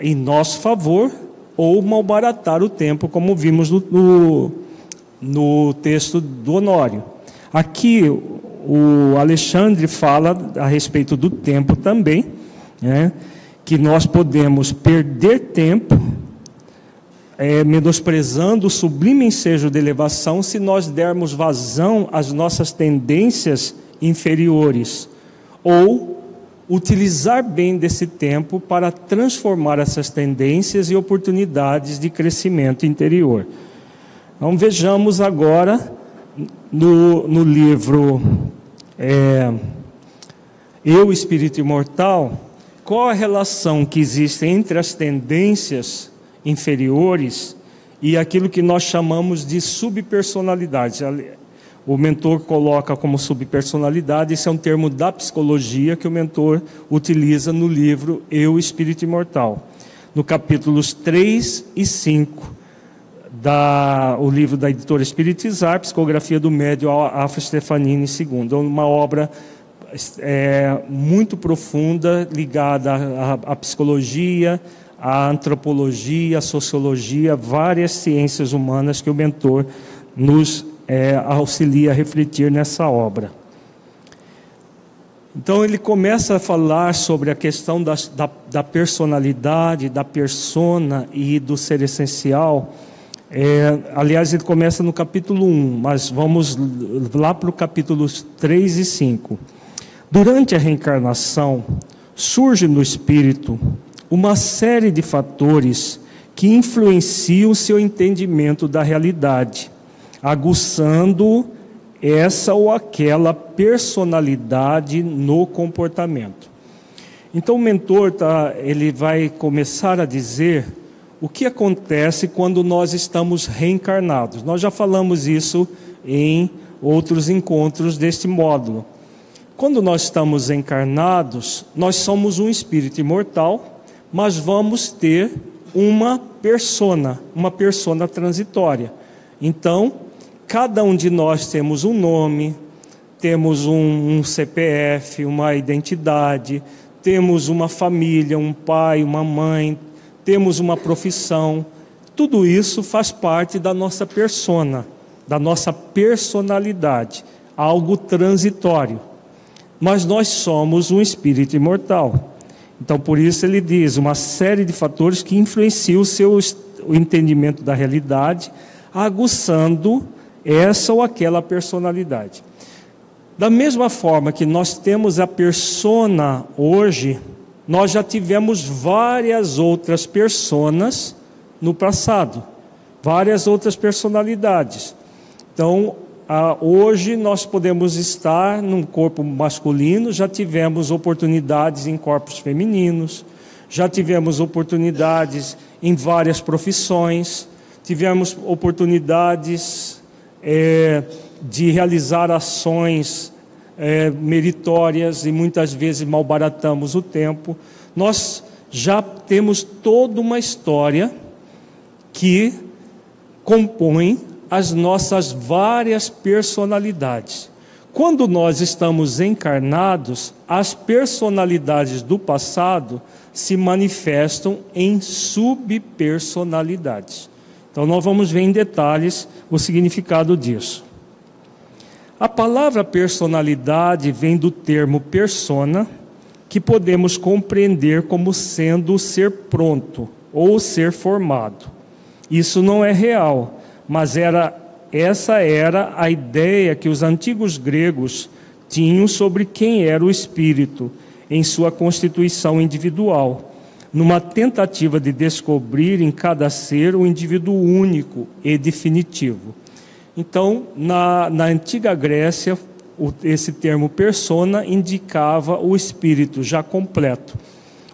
S2: em nosso favor ou malbaratar o tempo, como vimos no, no, no texto do Honório. Aqui, o Alexandre fala a respeito do tempo também, né, que nós podemos perder tempo é, menosprezando o sublime ensejo de elevação se nós dermos vazão às nossas tendências inferiores, ou utilizar bem desse tempo para transformar essas tendências e oportunidades de crescimento interior. Então vejamos agora no, no livro é, Eu, Espírito Imortal, qual a relação que existe entre as tendências inferiores e aquilo que nós chamamos de subpersonalidades. O mentor coloca como subpersonalidade, esse é um termo da psicologia que o mentor utiliza no livro Eu, Espírito Imortal. No capítulos 3 e 5, da, o livro da editora Espiritizar, Psicografia do Médio Afro Stefanini II. É uma obra é, muito profunda, ligada à, à psicologia, a antropologia, a sociologia, várias ciências humanas que o mentor nos é, auxilia a refletir nessa obra. Então ele começa a falar sobre a questão da, da, da personalidade, da persona e do ser essencial. É, aliás, ele começa no capítulo 1, mas vamos lá para o capítulo 3 e 5. Durante a reencarnação, surge no espírito uma série de fatores que influenciam seu entendimento da realidade, aguçando essa ou aquela personalidade no comportamento. Então o mentor tá, ele vai começar a dizer o que acontece quando nós estamos reencarnados. Nós já falamos isso em outros encontros deste módulo. Quando nós estamos encarnados, nós somos um espírito imortal mas vamos ter uma persona, uma persona transitória. Então, cada um de nós temos um nome, temos um, um CPF, uma identidade, temos uma família, um pai, uma mãe, temos uma profissão. Tudo isso faz parte da nossa persona, da nossa personalidade, algo transitório. Mas nós somos um espírito imortal. Então, por isso ele diz uma série de fatores que influenciam o seu o entendimento da realidade, aguçando essa ou aquela personalidade. Da mesma forma que nós temos a persona hoje, nós já tivemos várias outras personas no passado, várias outras personalidades. Então, hoje nós podemos estar num corpo masculino, já tivemos oportunidades em corpos femininos, já tivemos oportunidades em várias profissões, tivemos oportunidades é, de realizar ações é, meritórias e muitas vezes malbaratamos o tempo. Nós já temos toda uma história que compõe as nossas várias personalidades. Quando nós estamos encarnados, as personalidades do passado se manifestam em subpersonalidades. Então, nós vamos ver em detalhes o significado disso. A palavra personalidade vem do termo persona, que podemos compreender como sendo o ser pronto ou ser formado. Isso não é real mas era essa era a ideia que os antigos gregos tinham sobre quem era o espírito em sua constituição individual, numa tentativa de descobrir em cada ser o indivíduo único e definitivo. Então, na, na antiga Grécia, o, esse termo persona indicava o espírito já completo.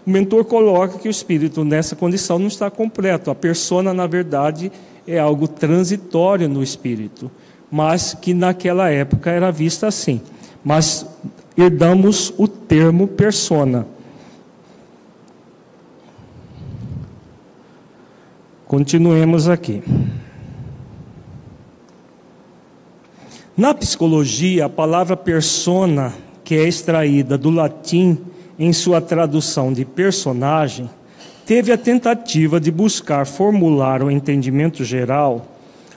S2: O mentor coloca que o espírito nessa condição não está completo. A persona, na verdade, é algo transitório no espírito, mas que naquela época era vista assim. Mas herdamos o termo persona. Continuemos aqui. Na psicologia, a palavra persona, que é extraída do latim em sua tradução de personagem, teve a tentativa de buscar formular o entendimento geral,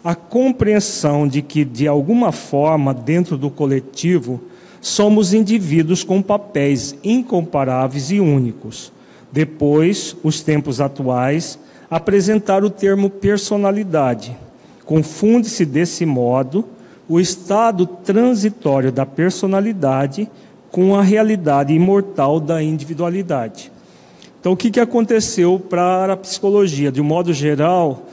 S2: a compreensão de que, de alguma forma, dentro do coletivo, somos indivíduos com papéis incomparáveis e únicos. Depois, os tempos atuais apresentaram o termo personalidade. Confunde-se desse modo o estado transitório da personalidade com a realidade imortal da individualidade. Então, o que, que aconteceu para a psicologia? De um modo geral,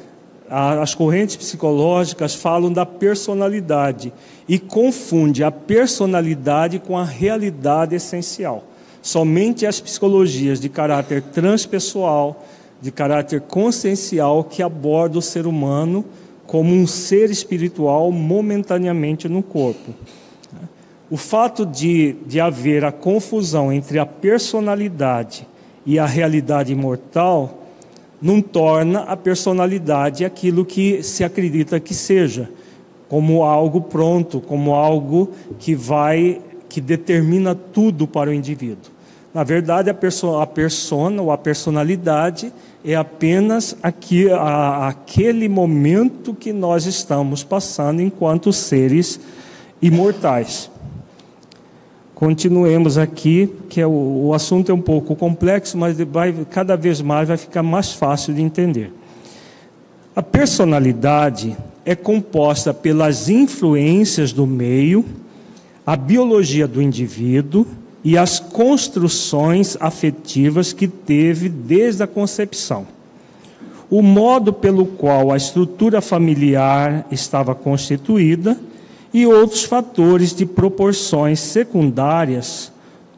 S2: as correntes psicológicas falam da personalidade e confunde a personalidade com a realidade essencial. Somente as psicologias de caráter transpessoal, de caráter consciencial, que abordam o ser humano como um ser espiritual momentaneamente no corpo. O fato de, de haver a confusão entre a personalidade e a realidade imortal não torna a personalidade aquilo que se acredita que seja, como algo pronto, como algo que vai, que determina tudo para o indivíduo. Na verdade, a, perso a persona ou a personalidade é apenas aqui, a, aquele momento que nós estamos passando enquanto seres imortais. Continuemos aqui, que é o, o assunto é um pouco complexo, mas vai, cada vez mais vai ficar mais fácil de entender. A personalidade é composta pelas influências do meio, a biologia do indivíduo e as construções afetivas que teve desde a concepção. O modo pelo qual a estrutura familiar estava constituída e outros fatores de proporções secundárias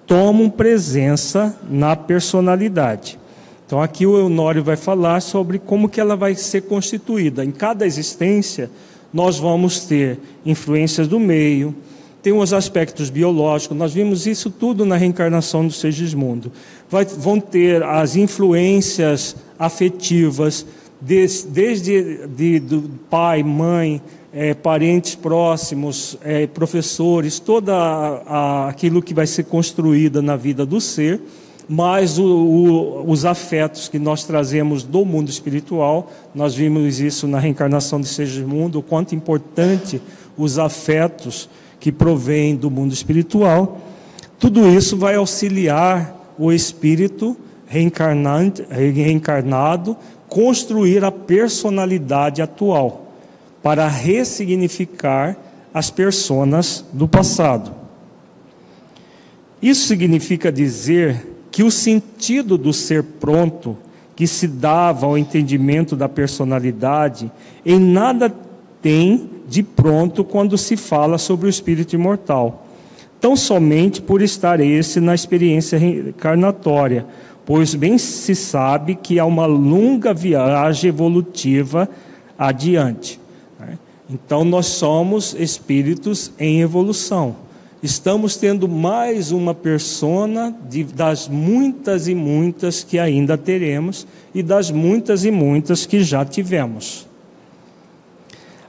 S2: tomam presença na personalidade. Então aqui o Eunório vai falar sobre como que ela vai ser constituída. Em cada existência, nós vamos ter influências do meio, tem os aspectos biológicos, nós vimos isso tudo na reencarnação do Segismundo. Vai, vão ter as influências afetivas, desde, desde de, do pai, mãe, é, parentes próximos, é, professores, toda a, aquilo que vai ser construída na vida do ser, mais o, o, os afetos que nós trazemos do mundo espiritual. Nós vimos isso na reencarnação de Segismundo, o quanto importante os afetos que provêm do mundo espiritual. Tudo isso vai auxiliar o espírito reencarnado construir a personalidade atual para ressignificar as personas do passado. Isso significa dizer que o sentido do ser pronto, que se dava ao entendimento da personalidade, em nada tem de pronto quando se fala sobre o espírito imortal, tão somente por estar esse na experiência reencarnatória, pois bem se sabe que há uma longa viagem evolutiva adiante. Então nós somos espíritos em evolução. Estamos tendo mais uma persona de, das muitas e muitas que ainda teremos e das muitas e muitas que já tivemos.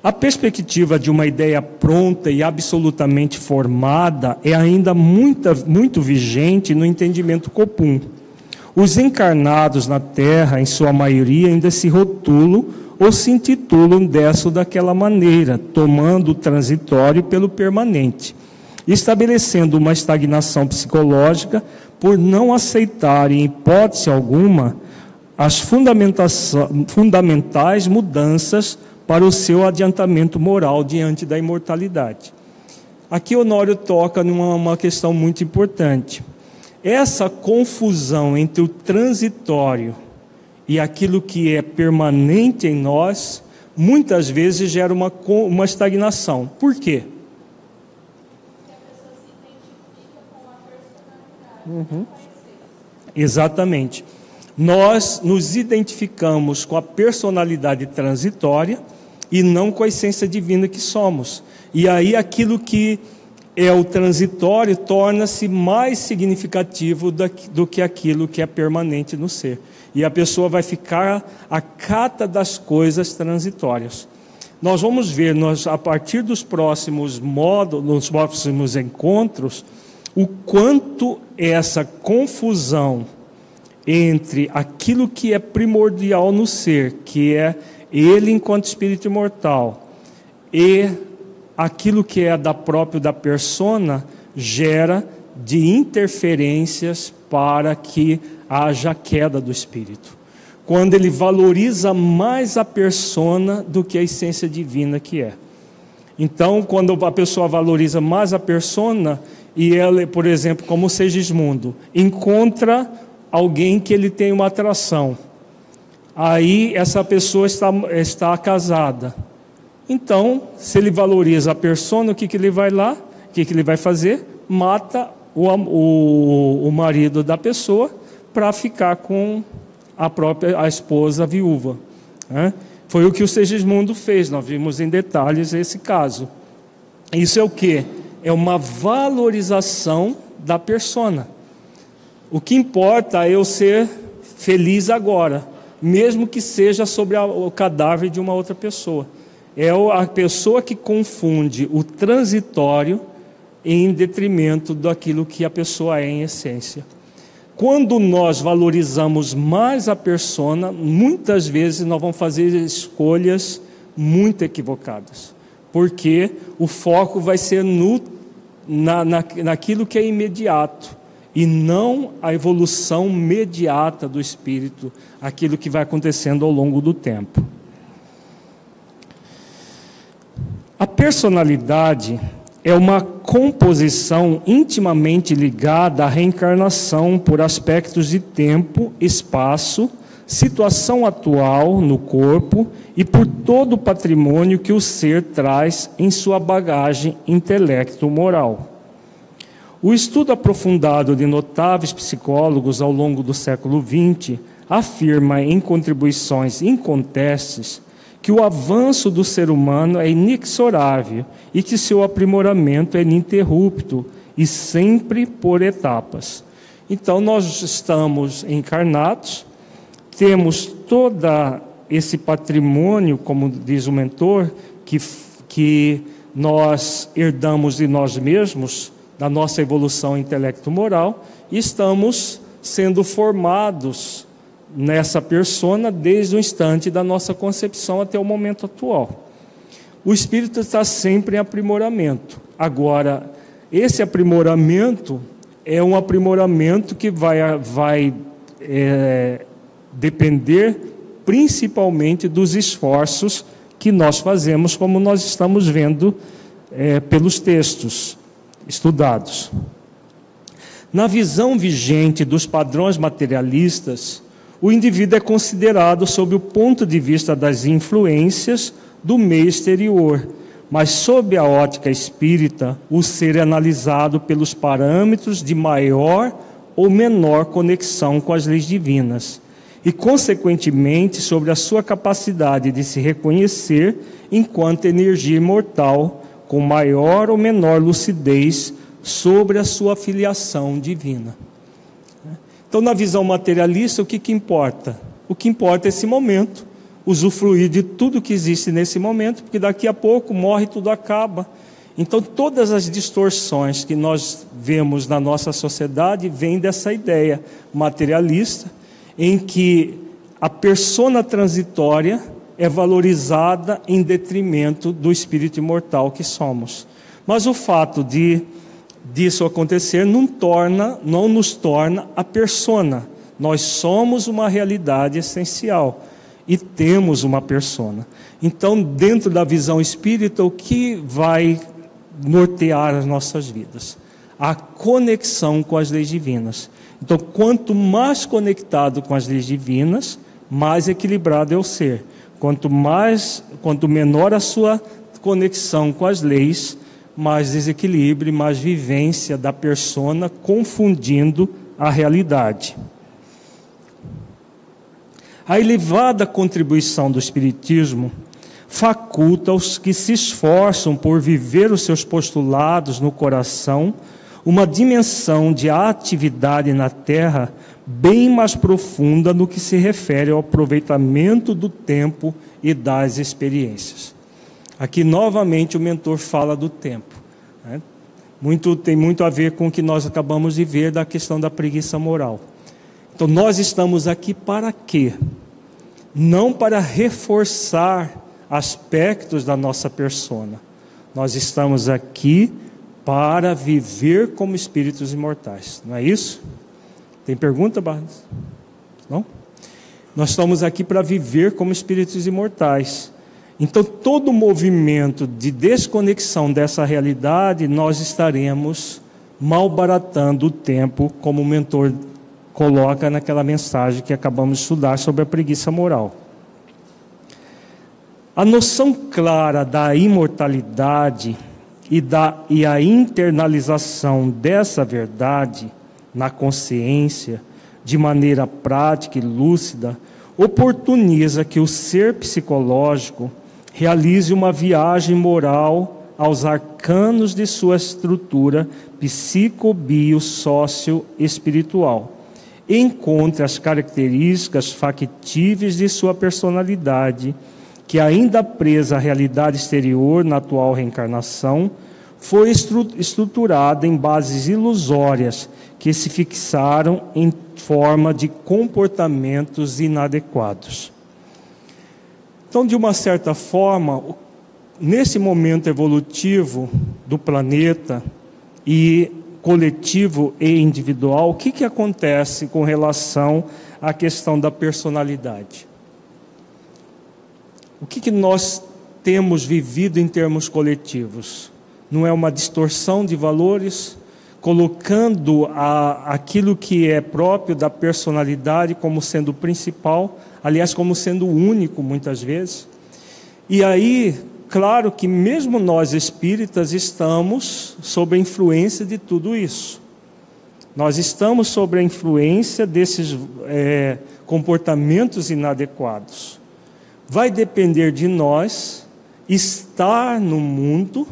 S2: A perspectiva de uma ideia pronta e absolutamente formada é ainda muita, muito vigente no entendimento comum. Os encarnados na Terra, em sua maioria, ainda se rotulam ou se intitulam dessa ou daquela maneira, tomando o transitório pelo permanente, estabelecendo uma estagnação psicológica por não aceitar, em hipótese alguma, as fundamentais mudanças para o seu adiantamento moral diante da imortalidade. Aqui Honório toca numa questão muito importante. Essa confusão entre o transitório e aquilo que é permanente em nós, muitas vezes gera uma, uma estagnação. Por quê? Uhum. Exatamente. Nós nos identificamos com a personalidade transitória e não com a essência divina que somos. E aí aquilo que é o transitório torna-se mais significativo do que aquilo que é permanente no ser e a pessoa vai ficar a cata das coisas transitórias. nós vamos ver nós, a partir dos próximos modos, nos próximos encontros, o quanto essa confusão entre aquilo que é primordial no ser, que é ele enquanto espírito imortal, e aquilo que é da própria da persona, gera de interferências para que haja queda do espírito. Quando ele valoriza mais a persona do que a essência divina que é. Então, quando a pessoa valoriza mais a persona, e ela, por exemplo, como Segismundo, encontra alguém que ele tem uma atração. Aí essa pessoa está, está casada. Então, se ele valoriza a persona, o que, que ele vai lá? O que, que ele vai fazer? Mata o, o, o marido da pessoa para ficar com a própria a esposa viúva. Né? Foi o que o Segismundo fez, nós vimos em detalhes esse caso. Isso é o que? É uma valorização da persona. O que importa é eu ser feliz agora, mesmo que seja sobre o cadáver de uma outra pessoa. É a pessoa que confunde o transitório em detrimento daquilo que a pessoa é em essência. Quando nós valorizamos mais a persona, muitas vezes nós vamos fazer escolhas muito equivocadas, porque o foco vai ser no, na, na, naquilo que é imediato e não a evolução imediata do espírito, aquilo que vai acontecendo ao longo do tempo. A personalidade é uma composição intimamente ligada à reencarnação por aspectos de tempo, espaço, situação atual no corpo e por todo o patrimônio que o ser traz em sua bagagem intelecto-moral. O estudo aprofundado de notáveis psicólogos ao longo do século XX afirma em contribuições incontestes que o avanço do ser humano é inexorável e que seu aprimoramento é ininterrupto e sempre por etapas. Então, nós estamos encarnados, temos todo esse patrimônio, como diz o mentor, que, que nós herdamos de nós mesmos, da nossa evolução intelecto-moral, estamos sendo formados nessa persona desde o instante da nossa concepção até o momento atual. O espírito está sempre em aprimoramento. Agora, esse aprimoramento é um aprimoramento que vai, vai é, depender principalmente dos esforços que nós fazemos, como nós estamos vendo é, pelos textos estudados. Na visão vigente dos padrões materialistas, o indivíduo é considerado sob o ponto de vista das influências do meio exterior, mas sob a ótica espírita, o ser é analisado pelos parâmetros de maior ou menor conexão com as leis divinas e, consequentemente, sobre a sua capacidade de se reconhecer enquanto energia imortal, com maior ou menor lucidez sobre a sua filiação divina. Então, na visão materialista, o que, que importa? O que importa é esse momento, usufruir de tudo que existe nesse momento, porque daqui a pouco morre tudo acaba. Então, todas as distorções que nós vemos na nossa sociedade vêm dessa ideia materialista, em que a persona transitória é valorizada em detrimento do espírito imortal que somos. Mas o fato de disso acontecer não torna, não nos torna a persona. Nós somos uma realidade essencial e temos uma persona. Então, dentro da visão espírita, o que vai nortear as nossas vidas? A conexão com as leis divinas. Então, quanto mais conectado com as leis divinas, mais equilibrado é o ser. Quanto mais, quanto menor a sua conexão com as leis, mais desequilíbrio, mais vivência da persona confundindo a realidade. A elevada contribuição do Espiritismo faculta os que se esforçam por viver os seus postulados no coração uma dimensão de atividade na terra bem mais profunda no que se refere ao aproveitamento do tempo e das experiências. Aqui novamente o mentor fala do tempo. Né? Muito, tem muito a ver com o que nós acabamos de ver da questão da preguiça moral. Então nós estamos aqui para quê? Não para reforçar aspectos da nossa persona. Nós estamos aqui para viver como espíritos imortais. Não é isso? Tem pergunta, Barros? Não? Nós estamos aqui para viver como espíritos imortais. Então, todo movimento de desconexão dessa realidade, nós estaremos malbaratando o tempo, como o mentor coloca naquela mensagem que acabamos de estudar sobre a preguiça moral. A noção clara da imortalidade e, da, e a internalização dessa verdade na consciência, de maneira prática e lúcida, oportuniza que o ser psicológico realize uma viagem moral aos arcanos de sua estrutura psico-bio-sócio-espiritual. Encontre as características factíveis de sua personalidade, que ainda presa à realidade exterior na atual reencarnação, foi estruturada em bases ilusórias que se fixaram em forma de comportamentos inadequados. Então, de uma certa forma, nesse momento evolutivo do planeta e coletivo e individual, o que, que acontece com relação à questão da personalidade? O que, que nós temos vivido em termos coletivos? Não é uma distorção de valores, colocando a, aquilo que é próprio da personalidade como sendo principal, aliás, como sendo único, muitas vezes. E aí, claro que mesmo nós espíritas estamos sob a influência de tudo isso. Nós estamos sob a influência desses é, comportamentos inadequados. Vai depender de nós estar no mundo,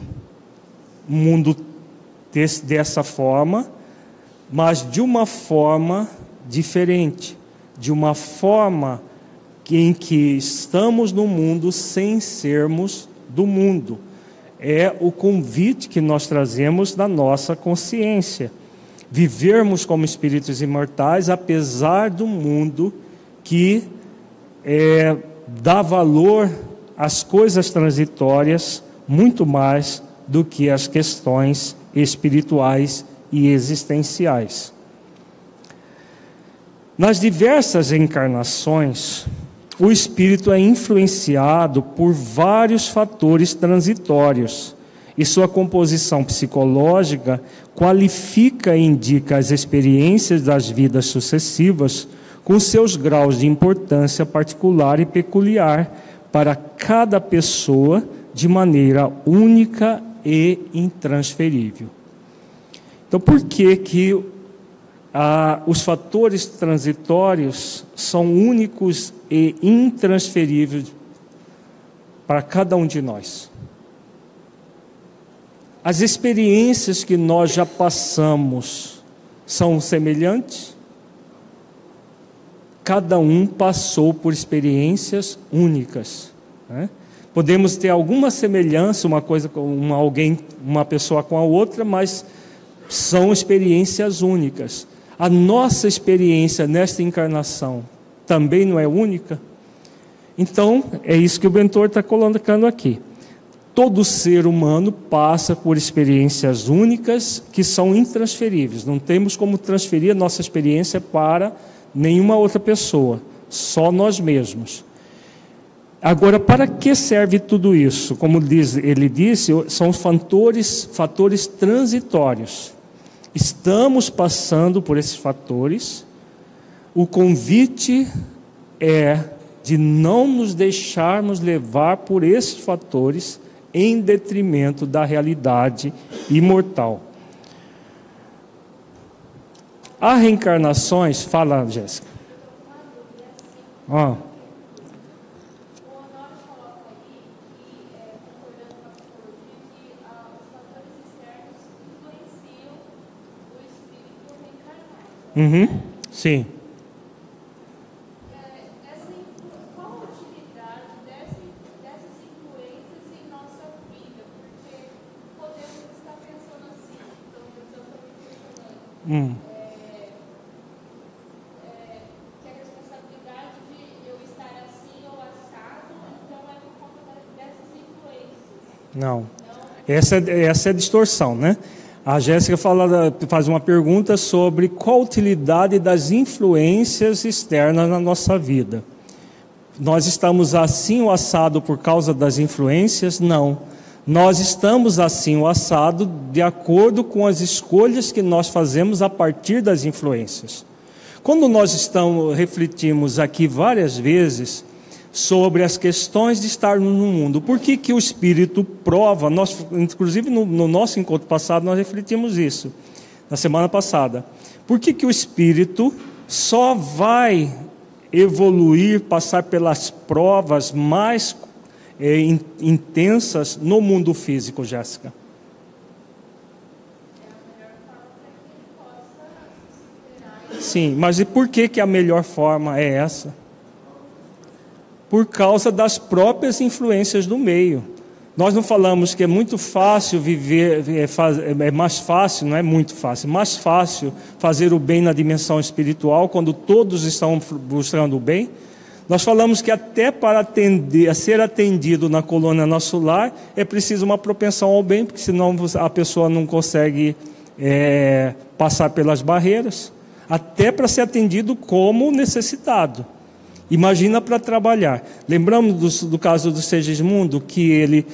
S2: mundo desse, dessa forma, mas de uma forma diferente, de uma forma em que estamos no mundo sem sermos do mundo. É o convite que nós trazemos da nossa consciência. Vivermos como espíritos imortais, apesar do mundo que é, dá valor às coisas transitórias muito mais do que às questões espirituais e existenciais. Nas diversas encarnações, o espírito é influenciado por vários fatores transitórios e sua composição psicológica qualifica e indica as experiências das vidas sucessivas com seus graus de importância particular e peculiar para cada pessoa de maneira única e intransferível. Então, por que que ah, os fatores transitórios são únicos e intransferíveis para cada um de nós? As experiências que nós já passamos são semelhantes? Cada um passou por experiências únicas. Né? Podemos ter alguma semelhança, uma coisa com uma, alguém, uma pessoa com a outra, mas são experiências únicas. A nossa experiência nesta encarnação também não é única? Então, é isso que o Bentor está colocando aqui. Todo ser humano passa por experiências únicas que são intransferíveis. Não temos como transferir a nossa experiência para nenhuma outra pessoa, só nós mesmos. Agora, para que serve tudo isso? Como diz, ele disse, são fatores, fatores transitórios. Estamos passando por esses fatores. O convite é de não nos deixarmos levar por esses fatores em detrimento da realidade imortal. Há reencarnações, fala Jéssica. Ah. Uhum. Sim.
S3: Hum. É,
S2: é,
S3: que a responsabilidade de eu estar assim ou assado, então é por conta dessas influências.
S2: Não. Essa, é, essa é a distorção, né? A Jéssica fala, faz uma pergunta sobre qual a utilidade das influências externas na nossa vida. Nós estamos assim o assado por causa das influências? Não. Nós estamos assim o assado de acordo com as escolhas que nós fazemos a partir das influências. Quando nós estamos refletimos aqui várias vezes sobre as questões de estar no mundo, por que, que o Espírito prova? Nós, inclusive no, no nosso encontro passado nós refletimos isso na semana passada. Por que, que o Espírito só vai evoluir, passar pelas provas mais eh, in- intensas no mundo físico, Jéssica? Sim, mas e por que, que a melhor forma é essa? Por causa das próprias influências do meio. Nós não falamos que é muito fácil viver, é, é mais fácil, não é muito fácil, mais fácil fazer o bem na dimensão espiritual quando todos estão buscando o bem. Nós falamos que até para atender, ser atendido na colônia nosso lar é preciso uma propensão ao bem, porque senão a pessoa não consegue é, passar pelas barreiras, até para ser atendido como necessitado. Imagina para trabalhar. Lembramos do, do caso do Segismundo, que ele,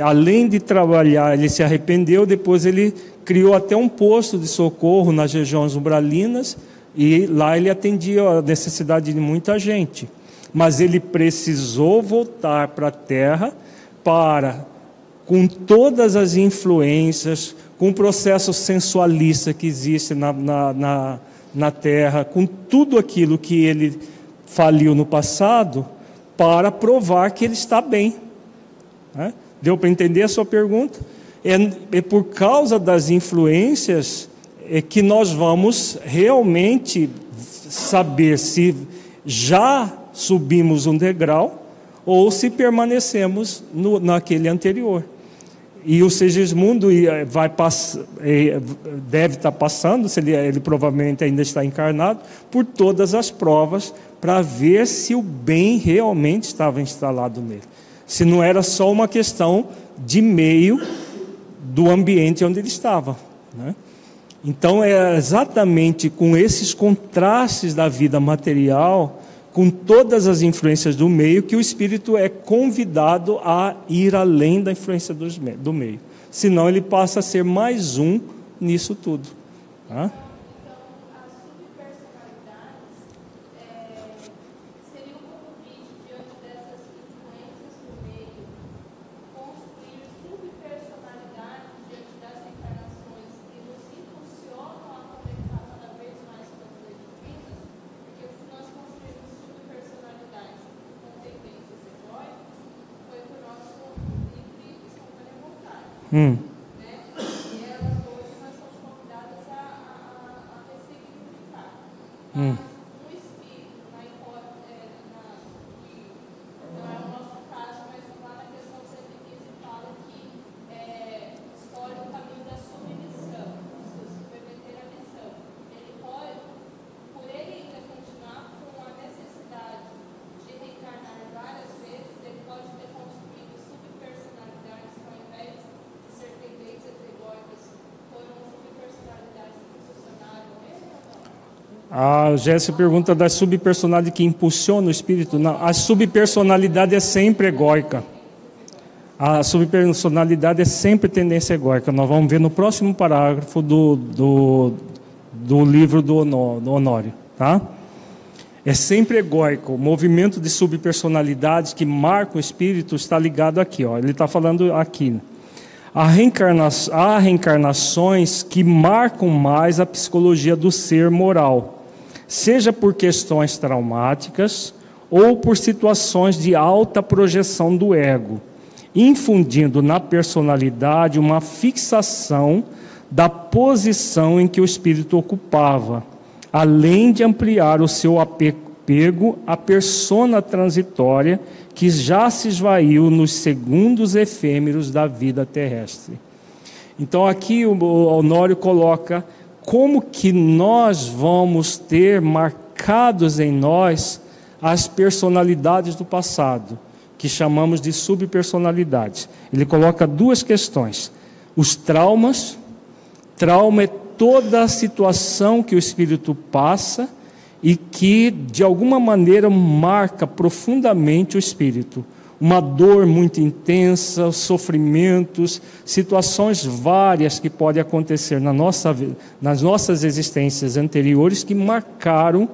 S2: além de trabalhar, ele se arrependeu, depois ele criou até um posto de socorro nas regiões umbralinas, e lá ele atendia a necessidade de muita gente. Mas ele precisou voltar para a terra para, com todas as influências, com o processo sensualista que existe na, na, na, na terra, com tudo aquilo que ele faliu no passado, para provar que ele está bem. né? Deu para entender a sua pergunta? É, é por causa das influências é que nós vamos realmente saber se já subimos um degrau ou se permanecemos no, naquele anterior. E o Segismundo vai pass- eh, deve estar passando, se ele, ele provavelmente ainda está encarnado, por todas as provas para ver se o bem realmente estava instalado nele. Se não era só uma questão de meio do ambiente onde ele estava. né? Então é exatamente com esses contrastes da vida material, com todas as influências do meio, que o espírito é convidado a ir além da influência do meio. Senão ele passa a ser mais um nisso tudo. tá?
S3: Então, as subpersonalidades é, seria um convite diante dessas influências do meio, construir subpersonalidades diante das encarnações que nos impulsionam a conectar cada vez mais com as leis divinas, porque se nós construímos subpersonalidades com tendências egóicas, foi por nosso livre e espontânea vontade
S2: Hum.
S3: né? E elas hoje nós somos convidadas a, a, a ressignificar.
S2: Hum.
S3: Mas o espírito, na hipótese, é, na, que não é o nosso caso, mas lá na questão 115 fala que é, escolhe o caminho da submissão, se submeter à missão. Ele pode, por ele ainda continuar com a necessidade de reencarnar várias vezes, ele pode ter construído subpersonalidades que ao invés de ser tendências egóicas, foram subpersonalidades que funcionaram ele ou não?
S2: A Jéssica pergunta da subpersonalidade que impulsiona o espírito. Não, a subpersonalidade é sempre egóica. A subpersonalidade é sempre tendência egóica. Nós vamos ver no próximo parágrafo do, do, do livro do, do Honório. Tá? É sempre egóico. O movimento de subpersonalidades que marca o espírito está ligado aqui. Ó. Ele está falando aqui. Há, reencarna... Há reencarnações que marcam mais a psicologia do ser moral, seja por questões traumáticas ou por situações de alta projeção do ego, infundindo na personalidade uma fixação da posição em que o espírito ocupava, além de ampliar o seu apego à persona transitória que já se esvaiu nos segundos efêmeros da vida terrestre. Então aqui o Honório coloca como que nós vamos ter marcados em nós as personalidades do passado, que chamamos de subpersonalidades. Ele coloca duas questões: os traumas, trauma é toda a situação que o espírito passa e que de alguma maneira marca profundamente o espírito. Uma dor muito intensa, sofrimentos, situações várias que podem acontecer na nossa, nas nossas existências anteriores que marcaram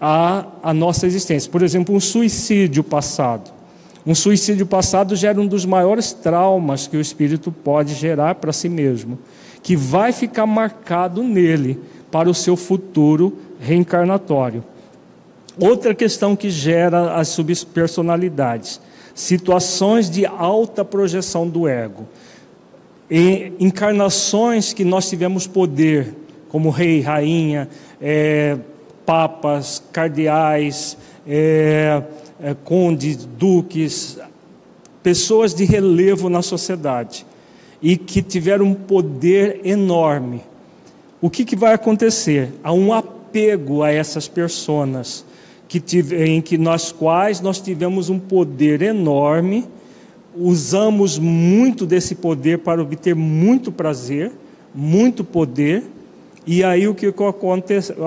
S2: a, a nossa existência. Por exemplo, um suicídio passado. Um suicídio passado gera um dos maiores traumas que o espírito pode gerar para si mesmo, que vai ficar marcado nele para o seu futuro reencarnatório. Outra questão que gera as subpersonalidades, situações de alta projeção do ego. E encarnações que nós tivemos poder, como rei, rainha, é, papas, cardeais, é, é, condes, duques, pessoas de relevo na sociedade e que tiveram um poder enorme. O que, que vai acontecer? Há um apego a essas pessoas que tive, em que nós quais nós tivemos um poder enorme, usamos muito desse poder para obter muito prazer, muito poder e aí o que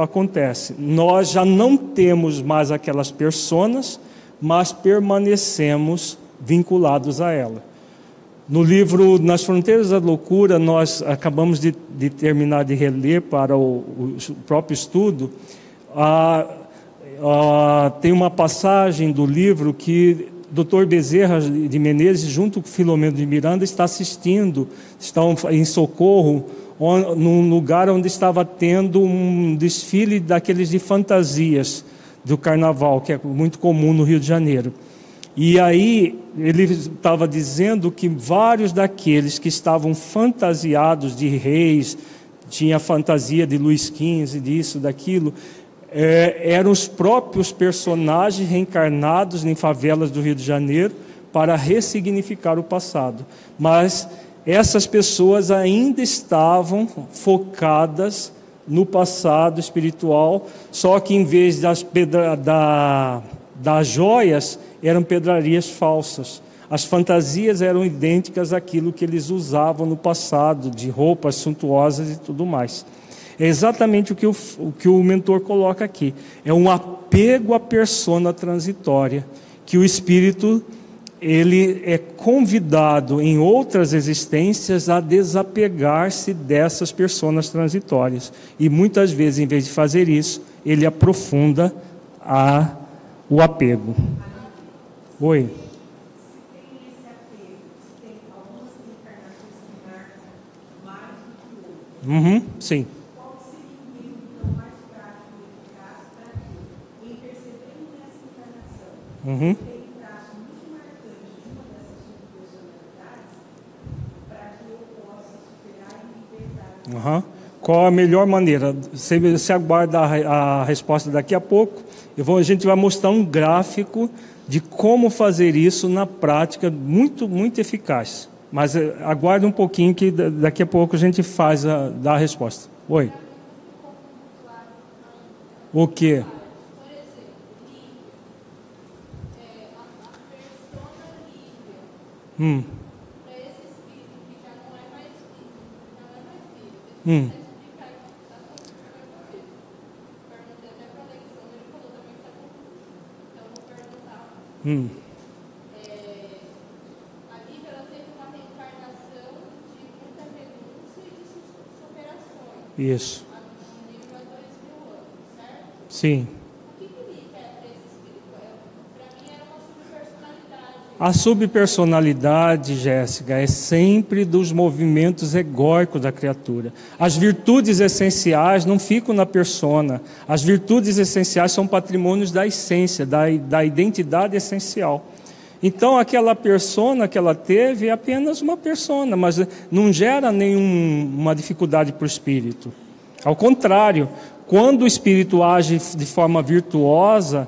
S2: acontece? Nós já não temos mais aquelas personas, mas permanecemos vinculados a ela. No livro Nas Fronteiras da Loucura, nós acabamos de, de terminar de reler para o, o próprio estudo. Ah, ah, tem uma passagem do livro que Dr. Bezerra de Menezes, junto com Filomeno de Miranda, está assistindo, estão em socorro num lugar onde estava tendo um desfile daqueles de fantasias do carnaval, que é muito comum no Rio de Janeiro. E aí ele estava dizendo que vários daqueles que estavam fantasiados de reis, tinha fantasia de Luís XV, disso, daquilo, é, eram os próprios personagens reencarnados em favelas do Rio de Janeiro para ressignificar o passado. Mas essas pessoas ainda estavam focadas no passado espiritual, só que em vez das, pedra, da, das joias, eram pedrarias falsas. As fantasias eram idênticas àquilo que eles usavam no passado, de roupas suntuosas e tudo mais. É exatamente o que o, o que o mentor coloca aqui. É um apego à persona transitória, que o espírito ele é convidado em outras existências a desapegar-se dessas pessoas transitórias. E muitas vezes, em vez de fazer isso, ele aprofunda a, o apego. Oi. Uhum, sim. Uhum. Uhum. Qual a melhor maneira? Você, você aguarda a, a, resposta daqui a pouco. Vou, a gente vai mostrar um gráfico de como fazer isso na prática, muito, muito eficaz. Mas eh, aguarde um pouquinho que daqui a pouco a gente faz a, dá a resposta. Oi. O que? Hum. Hum. Hum.
S3: a Lívia ela teve uma reencarnação de muita renúncia e de superações.
S2: Isso. Sim.
S3: O que que ele quer para esse espírito? Para mim era uma subpersonalidade.
S2: A subpersonalidade, Jéssica, é sempre dos movimentos egóicos da criatura. As virtudes essenciais não ficam na persona. As virtudes essenciais são patrimônios da essência, da, da identidade essencial. Então, aquela persona que ela teve é apenas uma persona, mas não gera nenhuma dificuldade para o espírito. Ao contrário, quando o espírito age de forma virtuosa,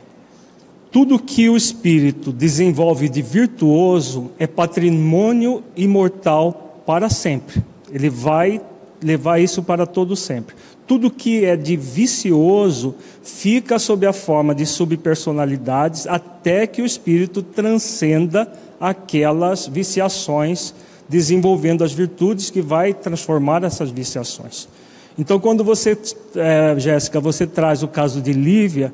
S2: Tudo que o espírito desenvolve de virtuoso é patrimônio imortal para sempre. Ele vai levar isso para todo sempre. Tudo que é de vicioso fica sob a forma de subpersonalidades até que o espírito transcenda aquelas viciações, desenvolvendo as virtudes que vai transformar essas viciações. Então, quando você, é, Jéssica, você traz o caso de Lívia,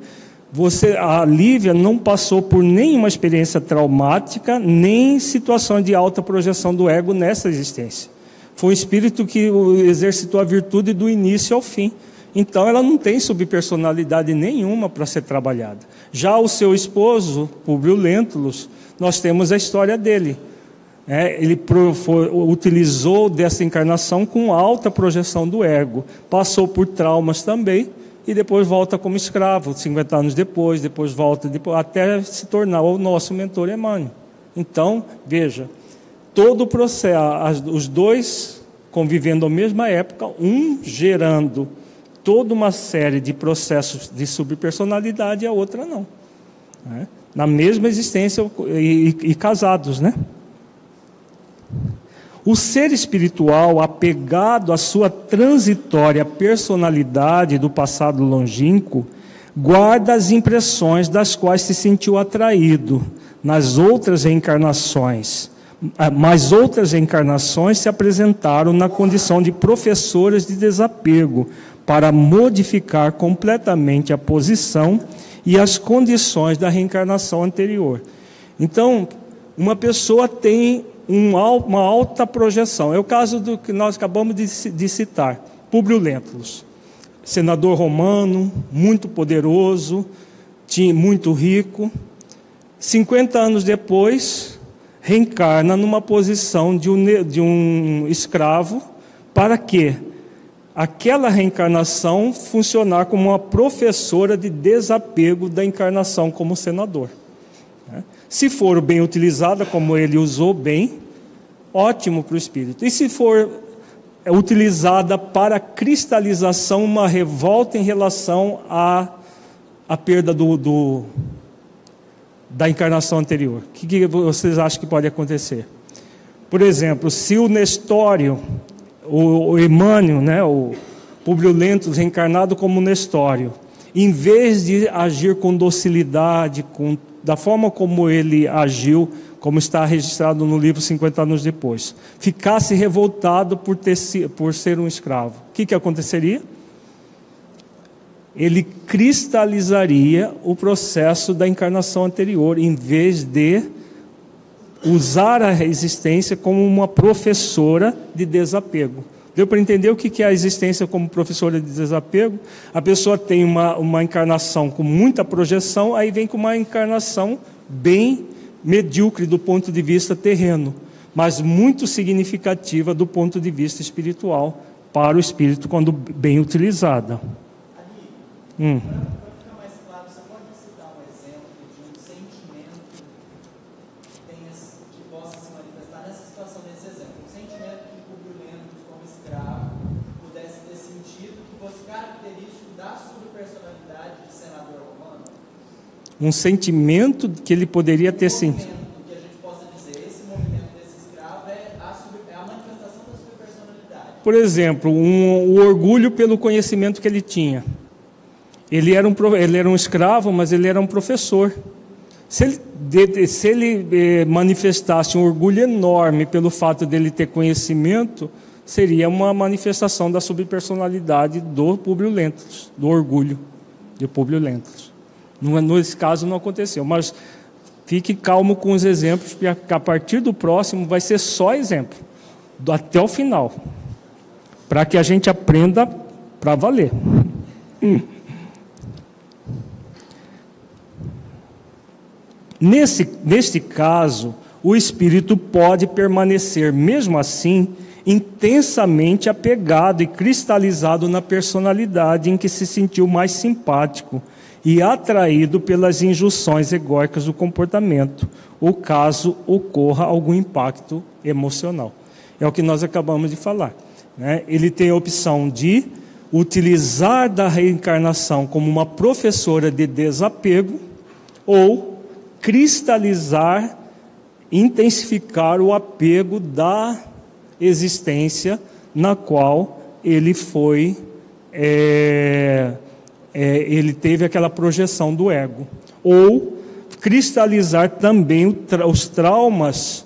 S2: você, a Lívia não passou por nenhuma experiência traumática, nem situação de alta projeção do ego nessa existência. Foi um espírito que exercitou a virtude do início ao fim. Então ela não tem subpersonalidade nenhuma para ser trabalhada. Já o seu esposo, Publio Lentulus, nós temos a história dele. É, ele pro, foi, utilizou dessa encarnação com alta projeção do ego. Passou por traumas também e depois volta como escravo, 50 anos depois, depois volta depois, até se tornar o nosso mentor Emmanuel. Então, veja, todo o processo, os dois convivendo à mesma época, um gerando toda uma série de processos de subpersonalidade e a outra não. Né? Na mesma existência e, e, e casados, né? O ser espiritual, apegado à sua transitória personalidade do passado longínquo, guarda as impressões das quais se sentiu atraído nas outras reencarnações. Ah, mas outras reencarnações se apresentaram na condição de professoras de desapego, para modificar completamente a posição e as condições da reencarnação anterior. Então, uma pessoa tem uma alta projeção. É o caso do que nós acabamos de citar, Publio Lentulus, senador romano, muito poderoso, muito rico. 50 anos depois, reencarna numa posição de um, de um escravo, para quê? Aquela reencarnação funcionar como uma professora de desapego da encarnação como senador. Se for bem utilizada, como ele usou bem, ótimo para o espírito. E se for utilizada para cristalização, uma revolta em relação à, à perda do, do da encarnação anterior. O que, que vocês acham que pode acontecer? Por exemplo, se o Nestório, o, o né, o Publio reencarnado como Nestório, em vez de agir com docilidade, com da forma como ele agiu, como está registrado no livro 50 anos depois, ficasse revoltado por, ter, por ser um escravo, o que, que aconteceria? Ele cristalizaria o processo da encarnação anterior, em vez de usar a existência como uma professora de desapego. Deu para entender o que é a existência como professora de desapego? A pessoa tem uma, uma encarnação com muita projeção, aí vem com uma encarnação bem medíocre do ponto de vista terreno, mas muito significativa do ponto de vista espiritual para o espírito quando bem utilizada. Hum. Um sentimento que ele poderia ter sentido. Por exemplo, um, o orgulho pelo conhecimento que ele tinha. Ele era, um, ele era um escravo, mas ele era um professor. Se ele, de, se ele eh, manifestasse um orgulho enorme pelo fato dele ter conhecimento, seria uma manifestação da subpersonalidade do Publio Lentus, do orgulho de Publio Lentus. Nesse caso não aconteceu, mas fique calmo com os exemplos, porque a partir do próximo vai ser só exemplo, até o final, para que a gente aprenda para valer. Hum. Nesse, neste caso, o espírito pode permanecer, mesmo assim, intensamente apegado e cristalizado na personalidade em que se sentiu mais simpático e atraído pelas injunções egóicas do comportamento, ou caso ocorra algum impacto emocional. É o que nós acabamos de falar. Né? Ele tem a opção de utilizar da reencarnação como uma professora de desapego ou cristalizar, intensificar o apego da existência na qual ele foi, é, é, ele teve aquela projeção do ego, ou cristalizar também os traumas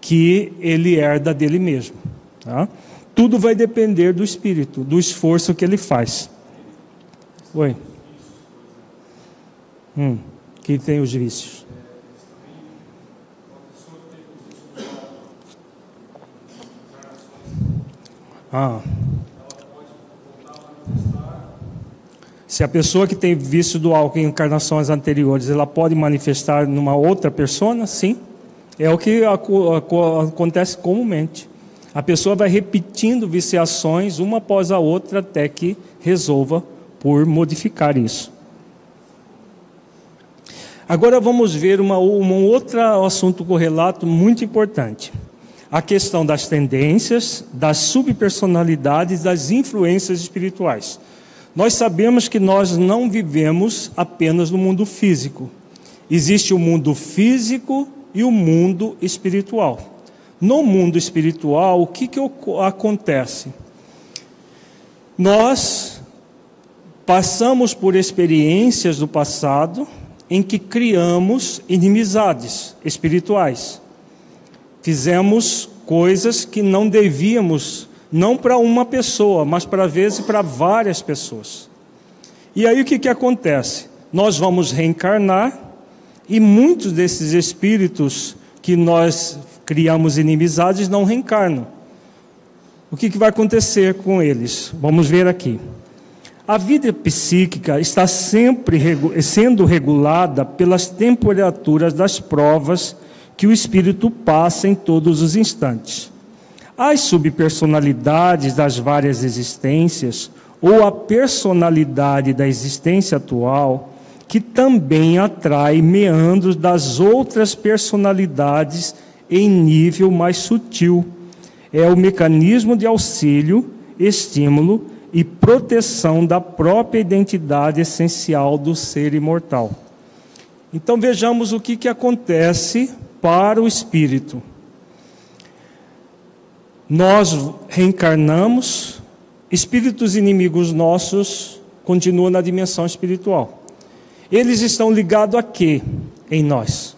S2: que ele herda dele mesmo. Tá? Tudo vai depender do espírito, do esforço que ele faz. Oi. Hum, que tem os vícios. Ah. Se a pessoa que tem vício do álcool em encarnações anteriores, ela pode manifestar numa outra pessoa, sim. É o que acontece comumente. A pessoa vai repetindo viciações uma após a outra até que resolva por modificar isso. Agora vamos ver uma, uma outra assunto correlato muito importante a questão das tendências, das subpersonalidades, das influências espirituais. Nós sabemos que nós não vivemos apenas no mundo físico. Existe o mundo físico e o mundo espiritual. No mundo espiritual, o que, que acontece? Nós passamos por experiências do passado em que criamos inimizades espirituais fizemos coisas que não devíamos, não para uma pessoa, mas para vezes para várias pessoas. E aí o que, que acontece? Nós vamos reencarnar e muitos desses espíritos que nós criamos inimizades não reencarnam. O que, que vai acontecer com eles? Vamos ver aqui. A vida psíquica está sempre sendo regulada pelas temperaturas das provas que o espírito passa em todos os instantes. As subpersonalidades das várias existências, ou a personalidade da existência atual, que também atrai meandros das outras personalidades em nível mais sutil. É o mecanismo de auxílio, estímulo e proteção da própria identidade essencial do ser imortal. Então vejamos o que, que acontece para o espírito. Nós reencarnamos, espíritos inimigos nossos continuam na dimensão espiritual. Eles estão ligados a quê em nós?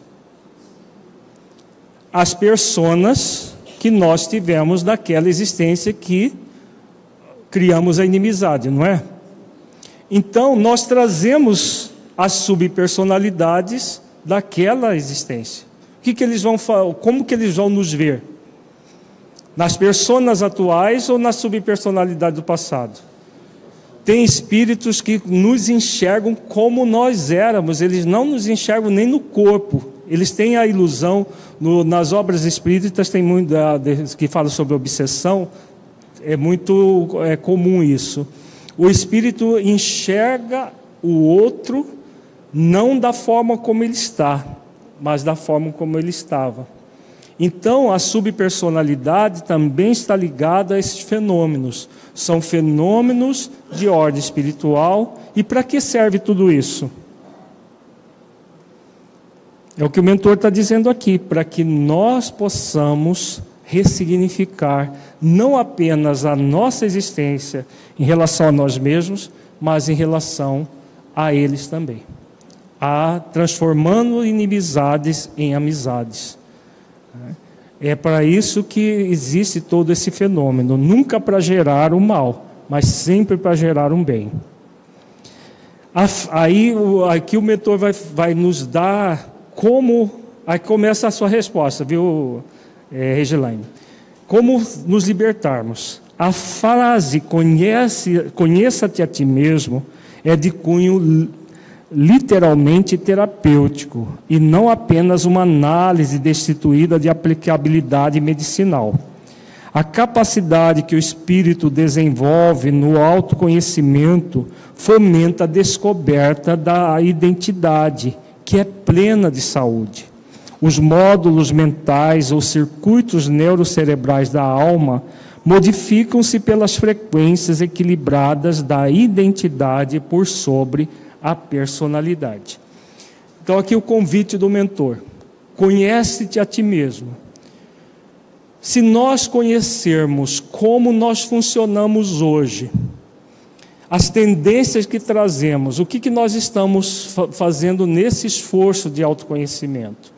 S2: As personas que nós tivemos daquela existência que criamos a inimizade, não é? Então, nós trazemos as subpersonalidades daquela existência que, que eles vão como que eles vão nos ver? Nas personas atuais ou na subpersonalidade do passado? Tem espíritos que nos enxergam como nós éramos, eles não nos enxergam nem no corpo. Eles têm a ilusão, no, nas obras espíritas tem muito que fala sobre obsessão, é muito é, comum isso. O espírito enxerga o outro não da forma como ele está, mas da forma como ele estava. Então, a subpersonalidade também está ligada a esses fenômenos. São fenômenos de ordem espiritual. E para que serve tudo isso? É o que o mentor está dizendo aqui, para que nós possamos ressignificar não apenas a nossa existência em relação a nós mesmos, mas em relação a eles também a transformando inimizades em amizades. É para isso que existe todo esse fenômeno, nunca para gerar o mal, mas sempre para gerar um bem. Aí aqui o mentor vai, vai nos dar como. Aí começa a sua resposta, viu, é, Regilaine? Como nos libertarmos? A frase conhece, conheça-te a ti mesmo é de cunho literalmente terapêutico e não apenas uma análise destituída de aplicabilidade medicinal. A capacidade que o espírito desenvolve no autoconhecimento fomenta a descoberta da identidade, que é plena de saúde. Os módulos mentais ou circuitos neurocerebrais da alma modificam-se pelas frequências equilibradas da identidade por sobre a personalidade. Então, aqui o convite do mentor: conhece-te a ti mesmo. Se nós conhecermos como nós funcionamos hoje, as tendências que trazemos, o que, que nós estamos fa fazendo nesse esforço de autoconhecimento?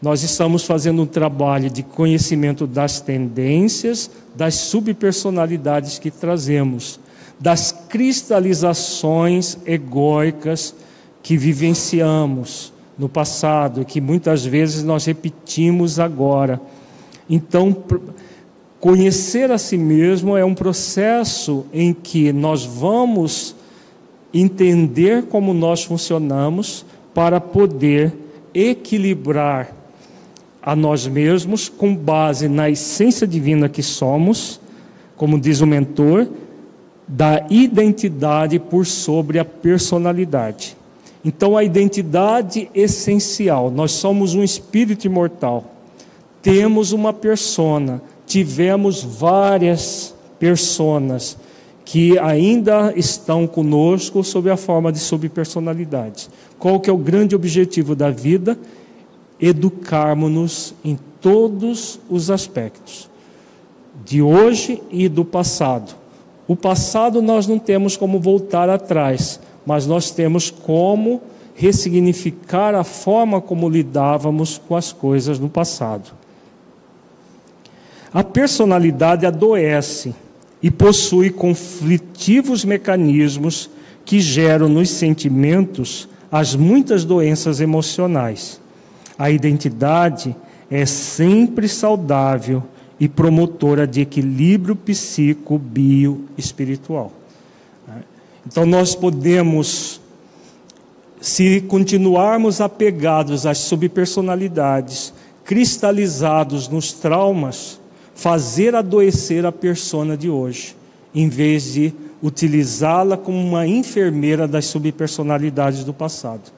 S2: Nós estamos fazendo um trabalho de conhecimento das tendências, das subpersonalidades que trazemos, das cristalizações egóicas que vivenciamos no passado e que muitas vezes nós repetimos agora. Então, conhecer a si mesmo é um processo em que nós vamos entender como nós funcionamos para poder equilibrar a nós mesmos com base na essência divina que somos, como diz o mentor, da identidade por sobre a personalidade. Então, a identidade essencial, nós somos um espírito imortal, temos uma persona, tivemos várias personas que ainda estão conosco sob a forma de subpersonalidades. Qual que é o grande objetivo da vida? educarmos-nos em todos os aspectos, de hoje e do passado. O passado nós não temos como voltar atrás, mas nós temos como ressignificar a forma como lidávamos com as coisas no passado. A personalidade adoece e possui conflitivos mecanismos que geram nos sentimentos as muitas doenças emocionais. A identidade é sempre saudável e promotora de equilíbrio psico, bio, espiritual. Então nós podemos, se continuarmos apegados às subpersonalidades, cristalizados nos traumas, fazer adoecer a persona de hoje, em vez de utilizá-la como uma enfermeira das subpersonalidades do passado.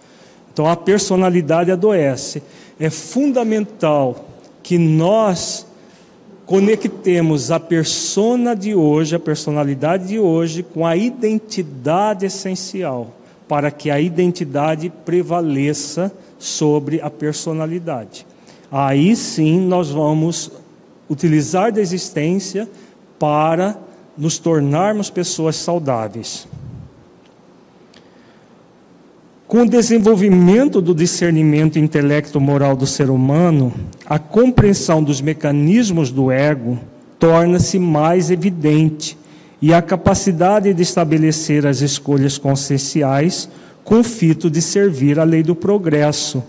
S2: Então a personalidade adoece. É fundamental que nós conectemos a persona de hoje, a personalidade de hoje, com a identidade essencial, para que a identidade prevaleça sobre a personalidade. Aí sim nós vamos utilizar da existência para nos tornarmos pessoas saudáveis. Com o desenvolvimento do discernimento intelecto-moral do ser humano, a compreensão dos mecanismos do ego torna-se mais evidente e a capacidade de estabelecer as escolhas conscienciais com o fito de servir à lei do progresso,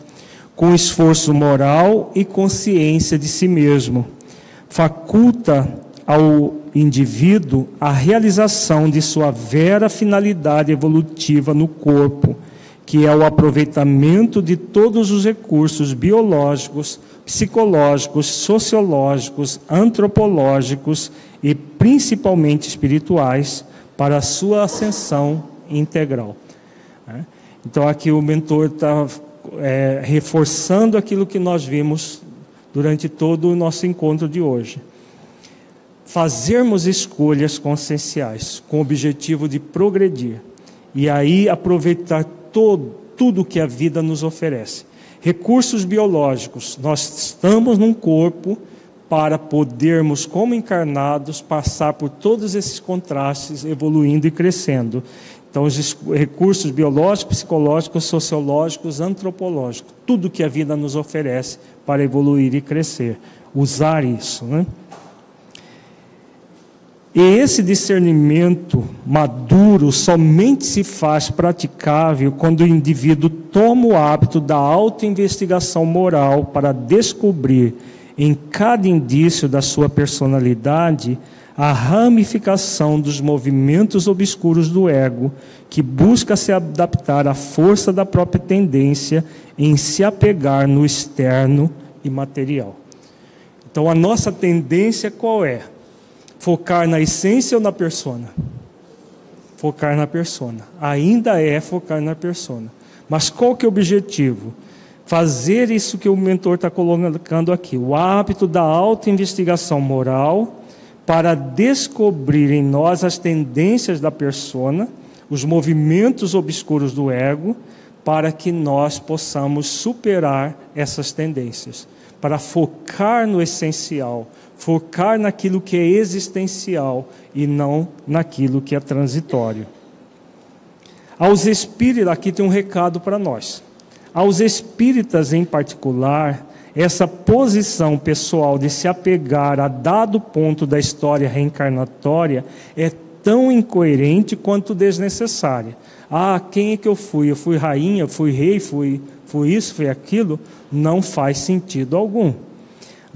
S2: com esforço moral e consciência de si mesmo, faculta ao indivíduo a realização de sua vera finalidade evolutiva no corpo que é o aproveitamento de todos os recursos biológicos, psicológicos, sociológicos, antropológicos e principalmente espirituais para a sua ascensão integral. É. Então, aqui o mentor está é, reforçando aquilo que nós vimos durante todo o nosso encontro de hoje. Fazermos escolhas conscienciais com o objetivo de progredir e aí aproveitar todo, tudo que a vida nos oferece. Recursos biológicos, nós estamos num corpo para podermos, como encarnados, passar por todos esses contrastes, evoluindo e crescendo. Então, os recursos biológicos, psicológicos, sociológicos, antropológicos, tudo que a vida nos oferece para evoluir e crescer. Usar isso, né? E esse discernimento maduro somente se faz praticável quando o indivíduo toma o hábito da autoinvestigação moral para descobrir em cada indício da sua personalidade a ramificação dos movimentos obscuros do ego, que busca se adaptar à força da própria tendência em se apegar no externo e material. Então, a nossa tendência qual é? Focar na essência ou na persona? Focar na persona. Ainda é focar na persona. Mas qual que é o objetivo? Fazer isso que o mentor está colocando aqui, o hábito da autoinvestigação moral para descobrir em nós as tendências da persona, os movimentos obscuros do ego, para que nós possamos superar essas tendências, para focar no essencial, focar naquilo que é existencial e não naquilo que é transitório. Aos espíritos, aqui tem um recado para nós. Aos espíritas em particular, essa posição pessoal de se apegar a dado ponto da história reencarnatória é tão incoerente quanto desnecessária. Ah, quem é que eu fui? Eu fui rainha, fui rei, fui, fui isso, fui aquilo? Não faz sentido algum.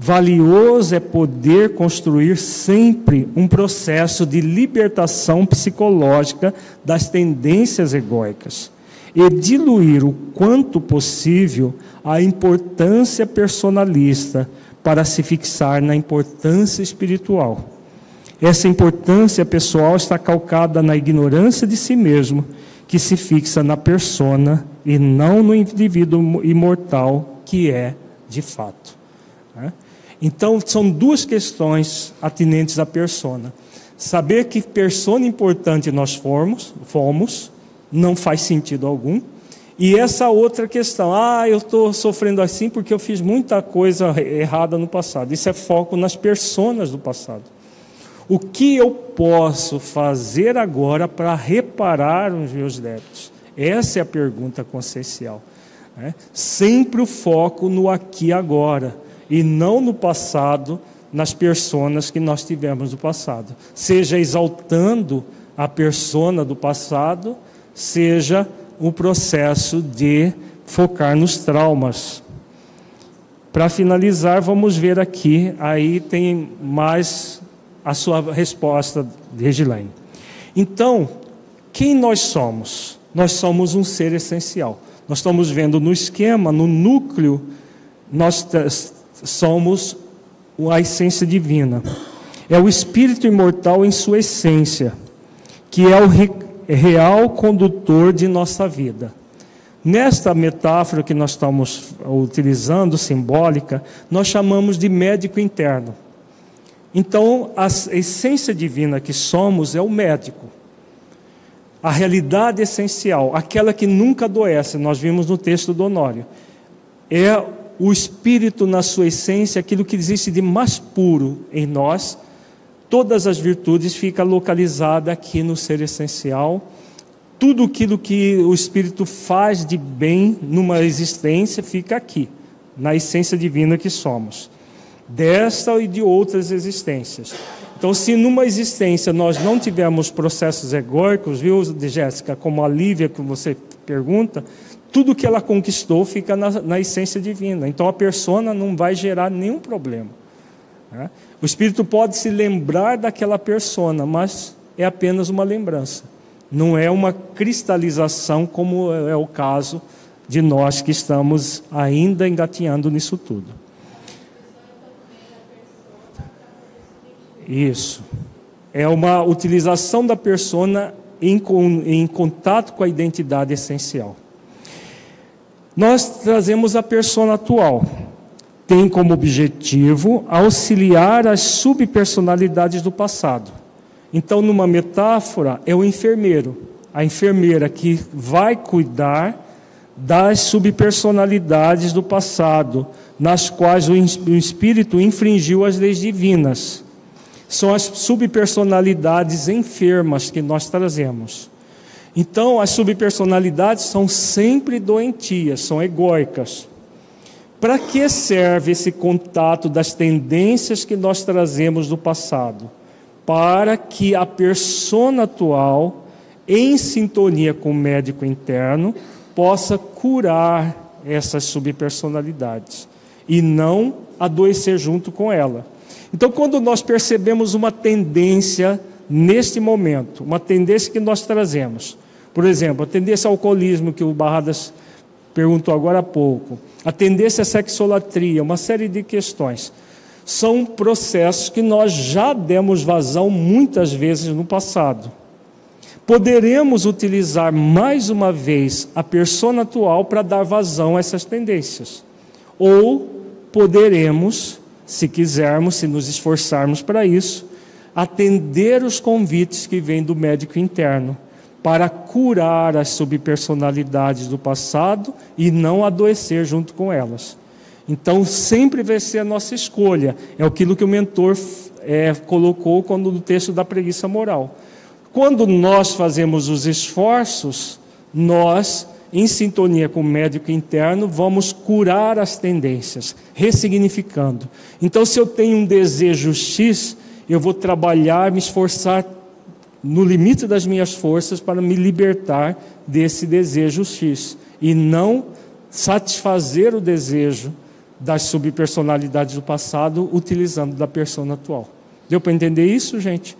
S2: Valioso é poder construir sempre um processo de libertação psicológica das tendências egóicas e diluir o quanto possível a importância personalista para se fixar na importância espiritual. Essa importância pessoal está calcada na ignorância de si mesmo, que se fixa na persona e não no indivíduo imortal que é de fato. Né? Então, são duas questões atinentes à persona. Saber que persona importante nós formos, fomos, não faz sentido algum. E essa outra questão, ah, eu estou sofrendo assim porque eu fiz muita coisa errada no passado. Isso é foco nas personas do passado. O que eu posso fazer agora para reparar os meus débitos? Essa é a pergunta consciencial. Né? Sempre o foco no aqui e agora, e não no passado, nas personas que nós tivemos no passado. Seja exaltando a persona do passado, seja o processo de focar nos traumas. Para finalizar, vamos ver aqui, aí tem mais a sua resposta, Regilane. Então, quem nós somos? Nós somos um ser essencial. Nós estamos vendo no esquema, no núcleo, nós somos a essência divina. É o espírito imortal em sua essência, que é o real condutor de nossa vida. Nesta metáfora que nós estamos utilizando, simbólica, nós chamamos de médico interno. Então, a essência divina que somos é o médico. A realidade essencial, aquela que nunca adoece, nós vimos no texto do Honório, é o espírito na sua essência, aquilo que existe de mais puro em nós, todas as virtudes fica localizada aqui no ser essencial. Tudo aquilo que o Espírito faz de bem numa existência fica aqui, na essência divina que somos, desta e de outras existências. Então, se numa existência nós não tivermos processos egóicos, viu, Jéssica, como a Lívia que você pergunta, tudo que ela conquistou fica na, na essência divina. Então, a persona não vai gerar nenhum problema. Né? O espírito pode se lembrar daquela persona, mas é apenas uma lembrança. Não é uma cristalização, como é o caso de nós que estamos ainda engatinhando nisso tudo. Isso. É uma utilização da persona em, em contato com a identidade essencial. Nós trazemos a persona atual, tem como objetivo auxiliar as subpersonalidades do passado. Então, numa metáfora, é o enfermeiro, a enfermeira que vai cuidar das subpersonalidades do passado, nas quais o espírito infringiu as leis divinas. São as subpersonalidades enfermas que nós trazemos. Então, as subpersonalidades são sempre doentias, são egóicas. Para que serve esse contato das tendências que nós trazemos do passado? Para que a persona atual, em sintonia com o médico interno, possa curar essas subpersonalidades e não adoecer junto com ela. Então, quando nós percebemos uma tendência neste momento, uma tendência que nós trazemos, por exemplo, a tendência ao alcoolismo que o Barradas perguntou agora há pouco, a tendência à sexolatria, uma série de questões. são processos que nós já demos vazão muitas vezes no passado. Poderemos utilizar mais uma vez a persona atual para dar vazão a essas tendências. Ou poderemos, se quisermos, se nos esforçarmos para isso, atender os convites que vêm do médico interno para curar as subpersonalidades do passado e não adoecer junto com elas. Então, sempre vai ser a nossa escolha. É aquilo que o mentor é, colocou quando no texto da preguiça moral. Quando nós fazemos os esforços, nós, em sintonia com o médico interno, vamos curar as tendências, ressignificando. Então, se eu tenho um desejo X, eu vou trabalhar, me esforçar no limite das minhas forças para me libertar desse desejo X e não satisfazer o desejo das subpersonalidades do passado utilizando da persona atual. Deu para entender isso, gente?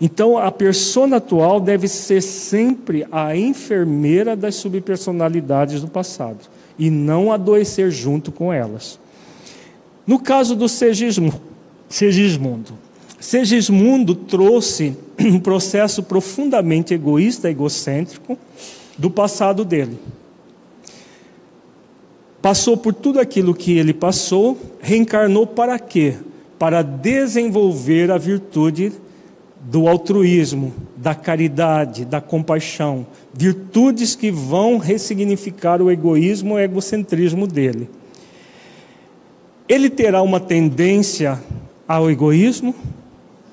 S2: Então, a persona atual deve ser sempre a enfermeira das subpersonalidades do passado e não adoecer junto com elas. No caso do Segismundo, Segismundo trouxe um processo profundamente egoísta, egocêntrico do passado dele passou por tudo aquilo que ele passou, reencarnou para quê? Para desenvolver a virtude do altruísmo, da caridade, da compaixão, virtudes que vão ressignificar o egoísmo e o egocentrismo dele. Ele terá uma tendência ao egoísmo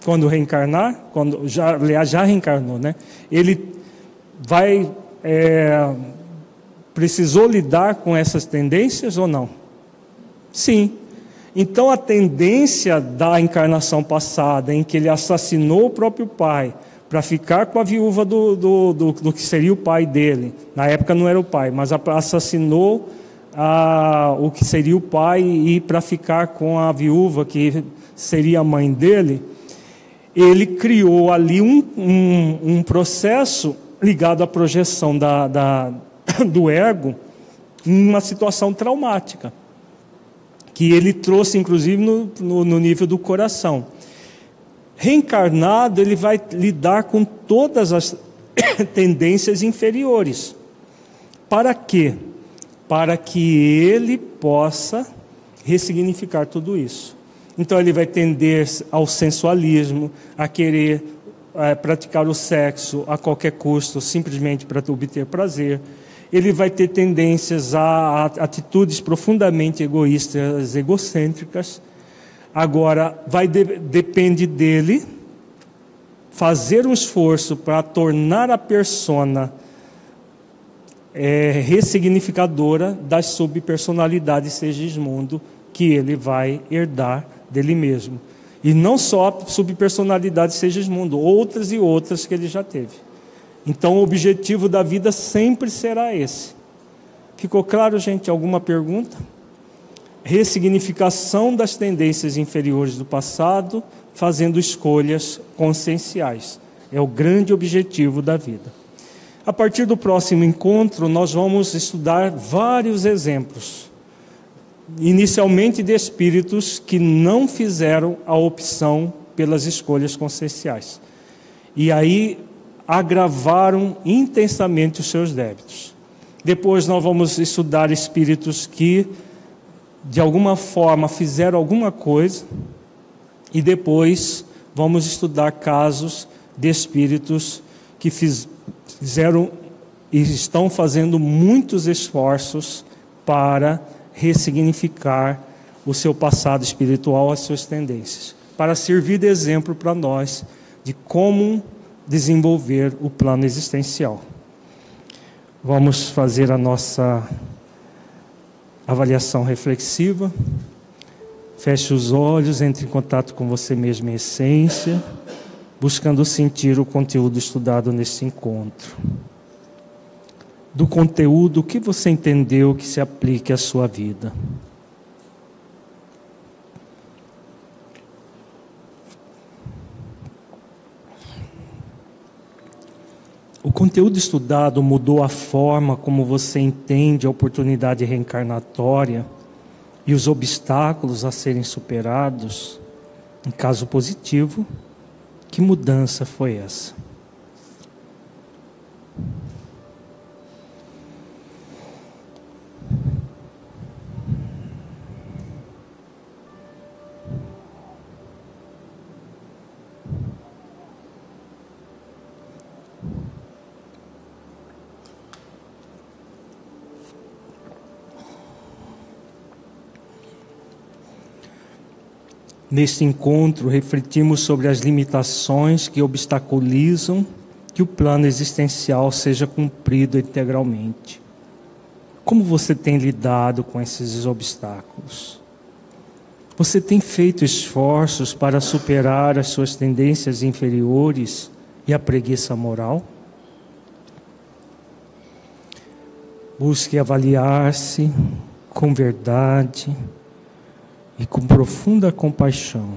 S2: quando reencarnar, quando já, aliás, já reencarnou, né? Ele vai é, precisou lidar com essas tendências ou não? Sim. Então a tendência da encarnação passada, em que ele assassinou o próprio pai, para ficar com a viúva do, do, do, do, que seria o pai dele, na época não era o pai, mas assassinou a, o que seria o pai e para ficar com a viúva que seria a mãe dele, ele criou ali um, um, um processo ligado à projeção da, da do ego uma situação traumática, que ele trouxe inclusive no, no, no nível do coração. Reencarnado, ele vai lidar com todas as tendências inferiores. Para quê? Para que ele possa ressignificar tudo isso. Então ele vai tender ao sensualismo, a querer é, praticar o sexo a qualquer custo, simplesmente para obter prazer ele vai ter tendências a atitudes profundamente egoístas, egocêntricas. Agora, vai de, depende dele fazer um esforço para tornar a persona é, ressignificadora das subpersonalidades Segismundo que ele vai herdar dele mesmo. E não só subpersonalidades Segismundo, outras e outras que ele já teve. Então, o objetivo da vida sempre será esse. Ficou claro, gente? Alguma pergunta? Ressignificação das tendências inferiores do passado, fazendo escolhas conscienciais. É o grande objetivo da vida. A partir do próximo encontro, nós vamos estudar vários exemplos. Inicialmente de espíritos que não fizeram a opção pelas escolhas conscienciais. E aí agravaram intensamente os seus débitos. Depois nós vamos estudar espíritos que, de alguma forma, fizeram alguma coisa, e depois vamos estudar casos de espíritos que fiz, fizeram e estão fazendo muitos esforços para ressignificar o seu passado espiritual, as suas tendências, para servir de exemplo para nós de como desenvolver o plano existencial. Vamos fazer a nossa avaliação reflexiva. Feche os olhos, entre em contato com você mesmo em essência, buscando sentir o conteúdo estudado nesse encontro. Do conteúdo, que você entendeu que se aplique à sua vida? O conteúdo estudado mudou a forma como você entende a oportunidade reencarnatória e os obstáculos a serem superados, em caso positivo, que mudança foi essa? Neste encontro, refletimos sobre as limitações que obstaculizam que o plano existencial seja cumprido integralmente. Como você tem lidado com esses obstáculos? Você tem feito esforços para superar as suas tendências inferiores e a preguiça moral? Busque avaliar-se com verdade e com profunda compaixão.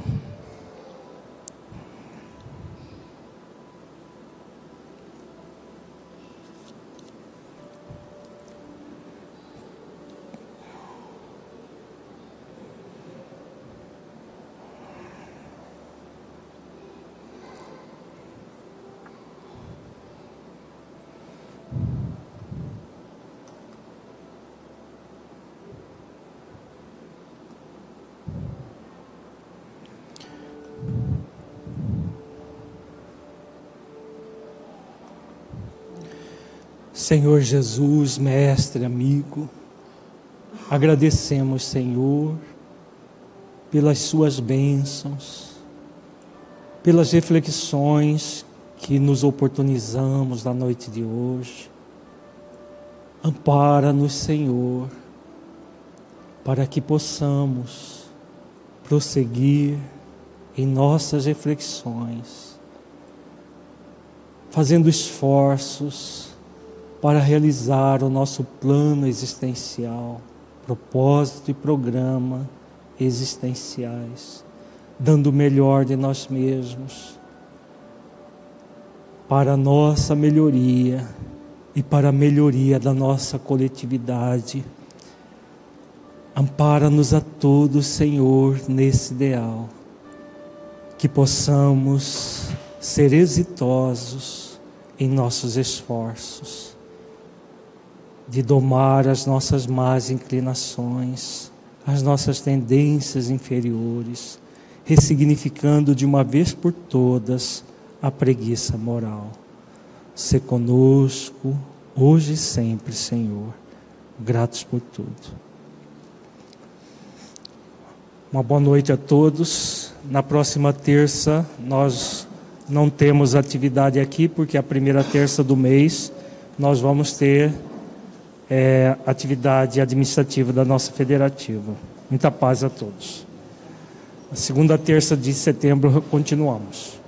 S2: Senhor Jesus, mestre, amigo, agradecemos, Senhor, pelas Suas bênçãos, pelas reflexões que nos oportunizamos na noite de hoje. Ampara-nos, Senhor, para que possamos prosseguir em nossas reflexões, fazendo esforços para realizar o nosso plano existencial, propósito e programa existenciais, dando o melhor de nós mesmos para a nossa melhoria e para a melhoria da nossa coletividade. Ampara-nos a todos, Senhor, nesse ideal, que possamos ser exitosos em nossos esforços de domar as nossas más inclinações, as nossas tendências inferiores, ressignificando de uma vez por todas a preguiça moral. Se conosco, hoje e sempre, Senhor, gratos por tudo. Uma boa noite a todos. Na próxima terça, nós não temos atividade aqui, porque a primeira terça do mês nós vamos ter é, atividade administrativa da nossa federativa. Muita paz a todos. A segunda terça de setembro continuamos.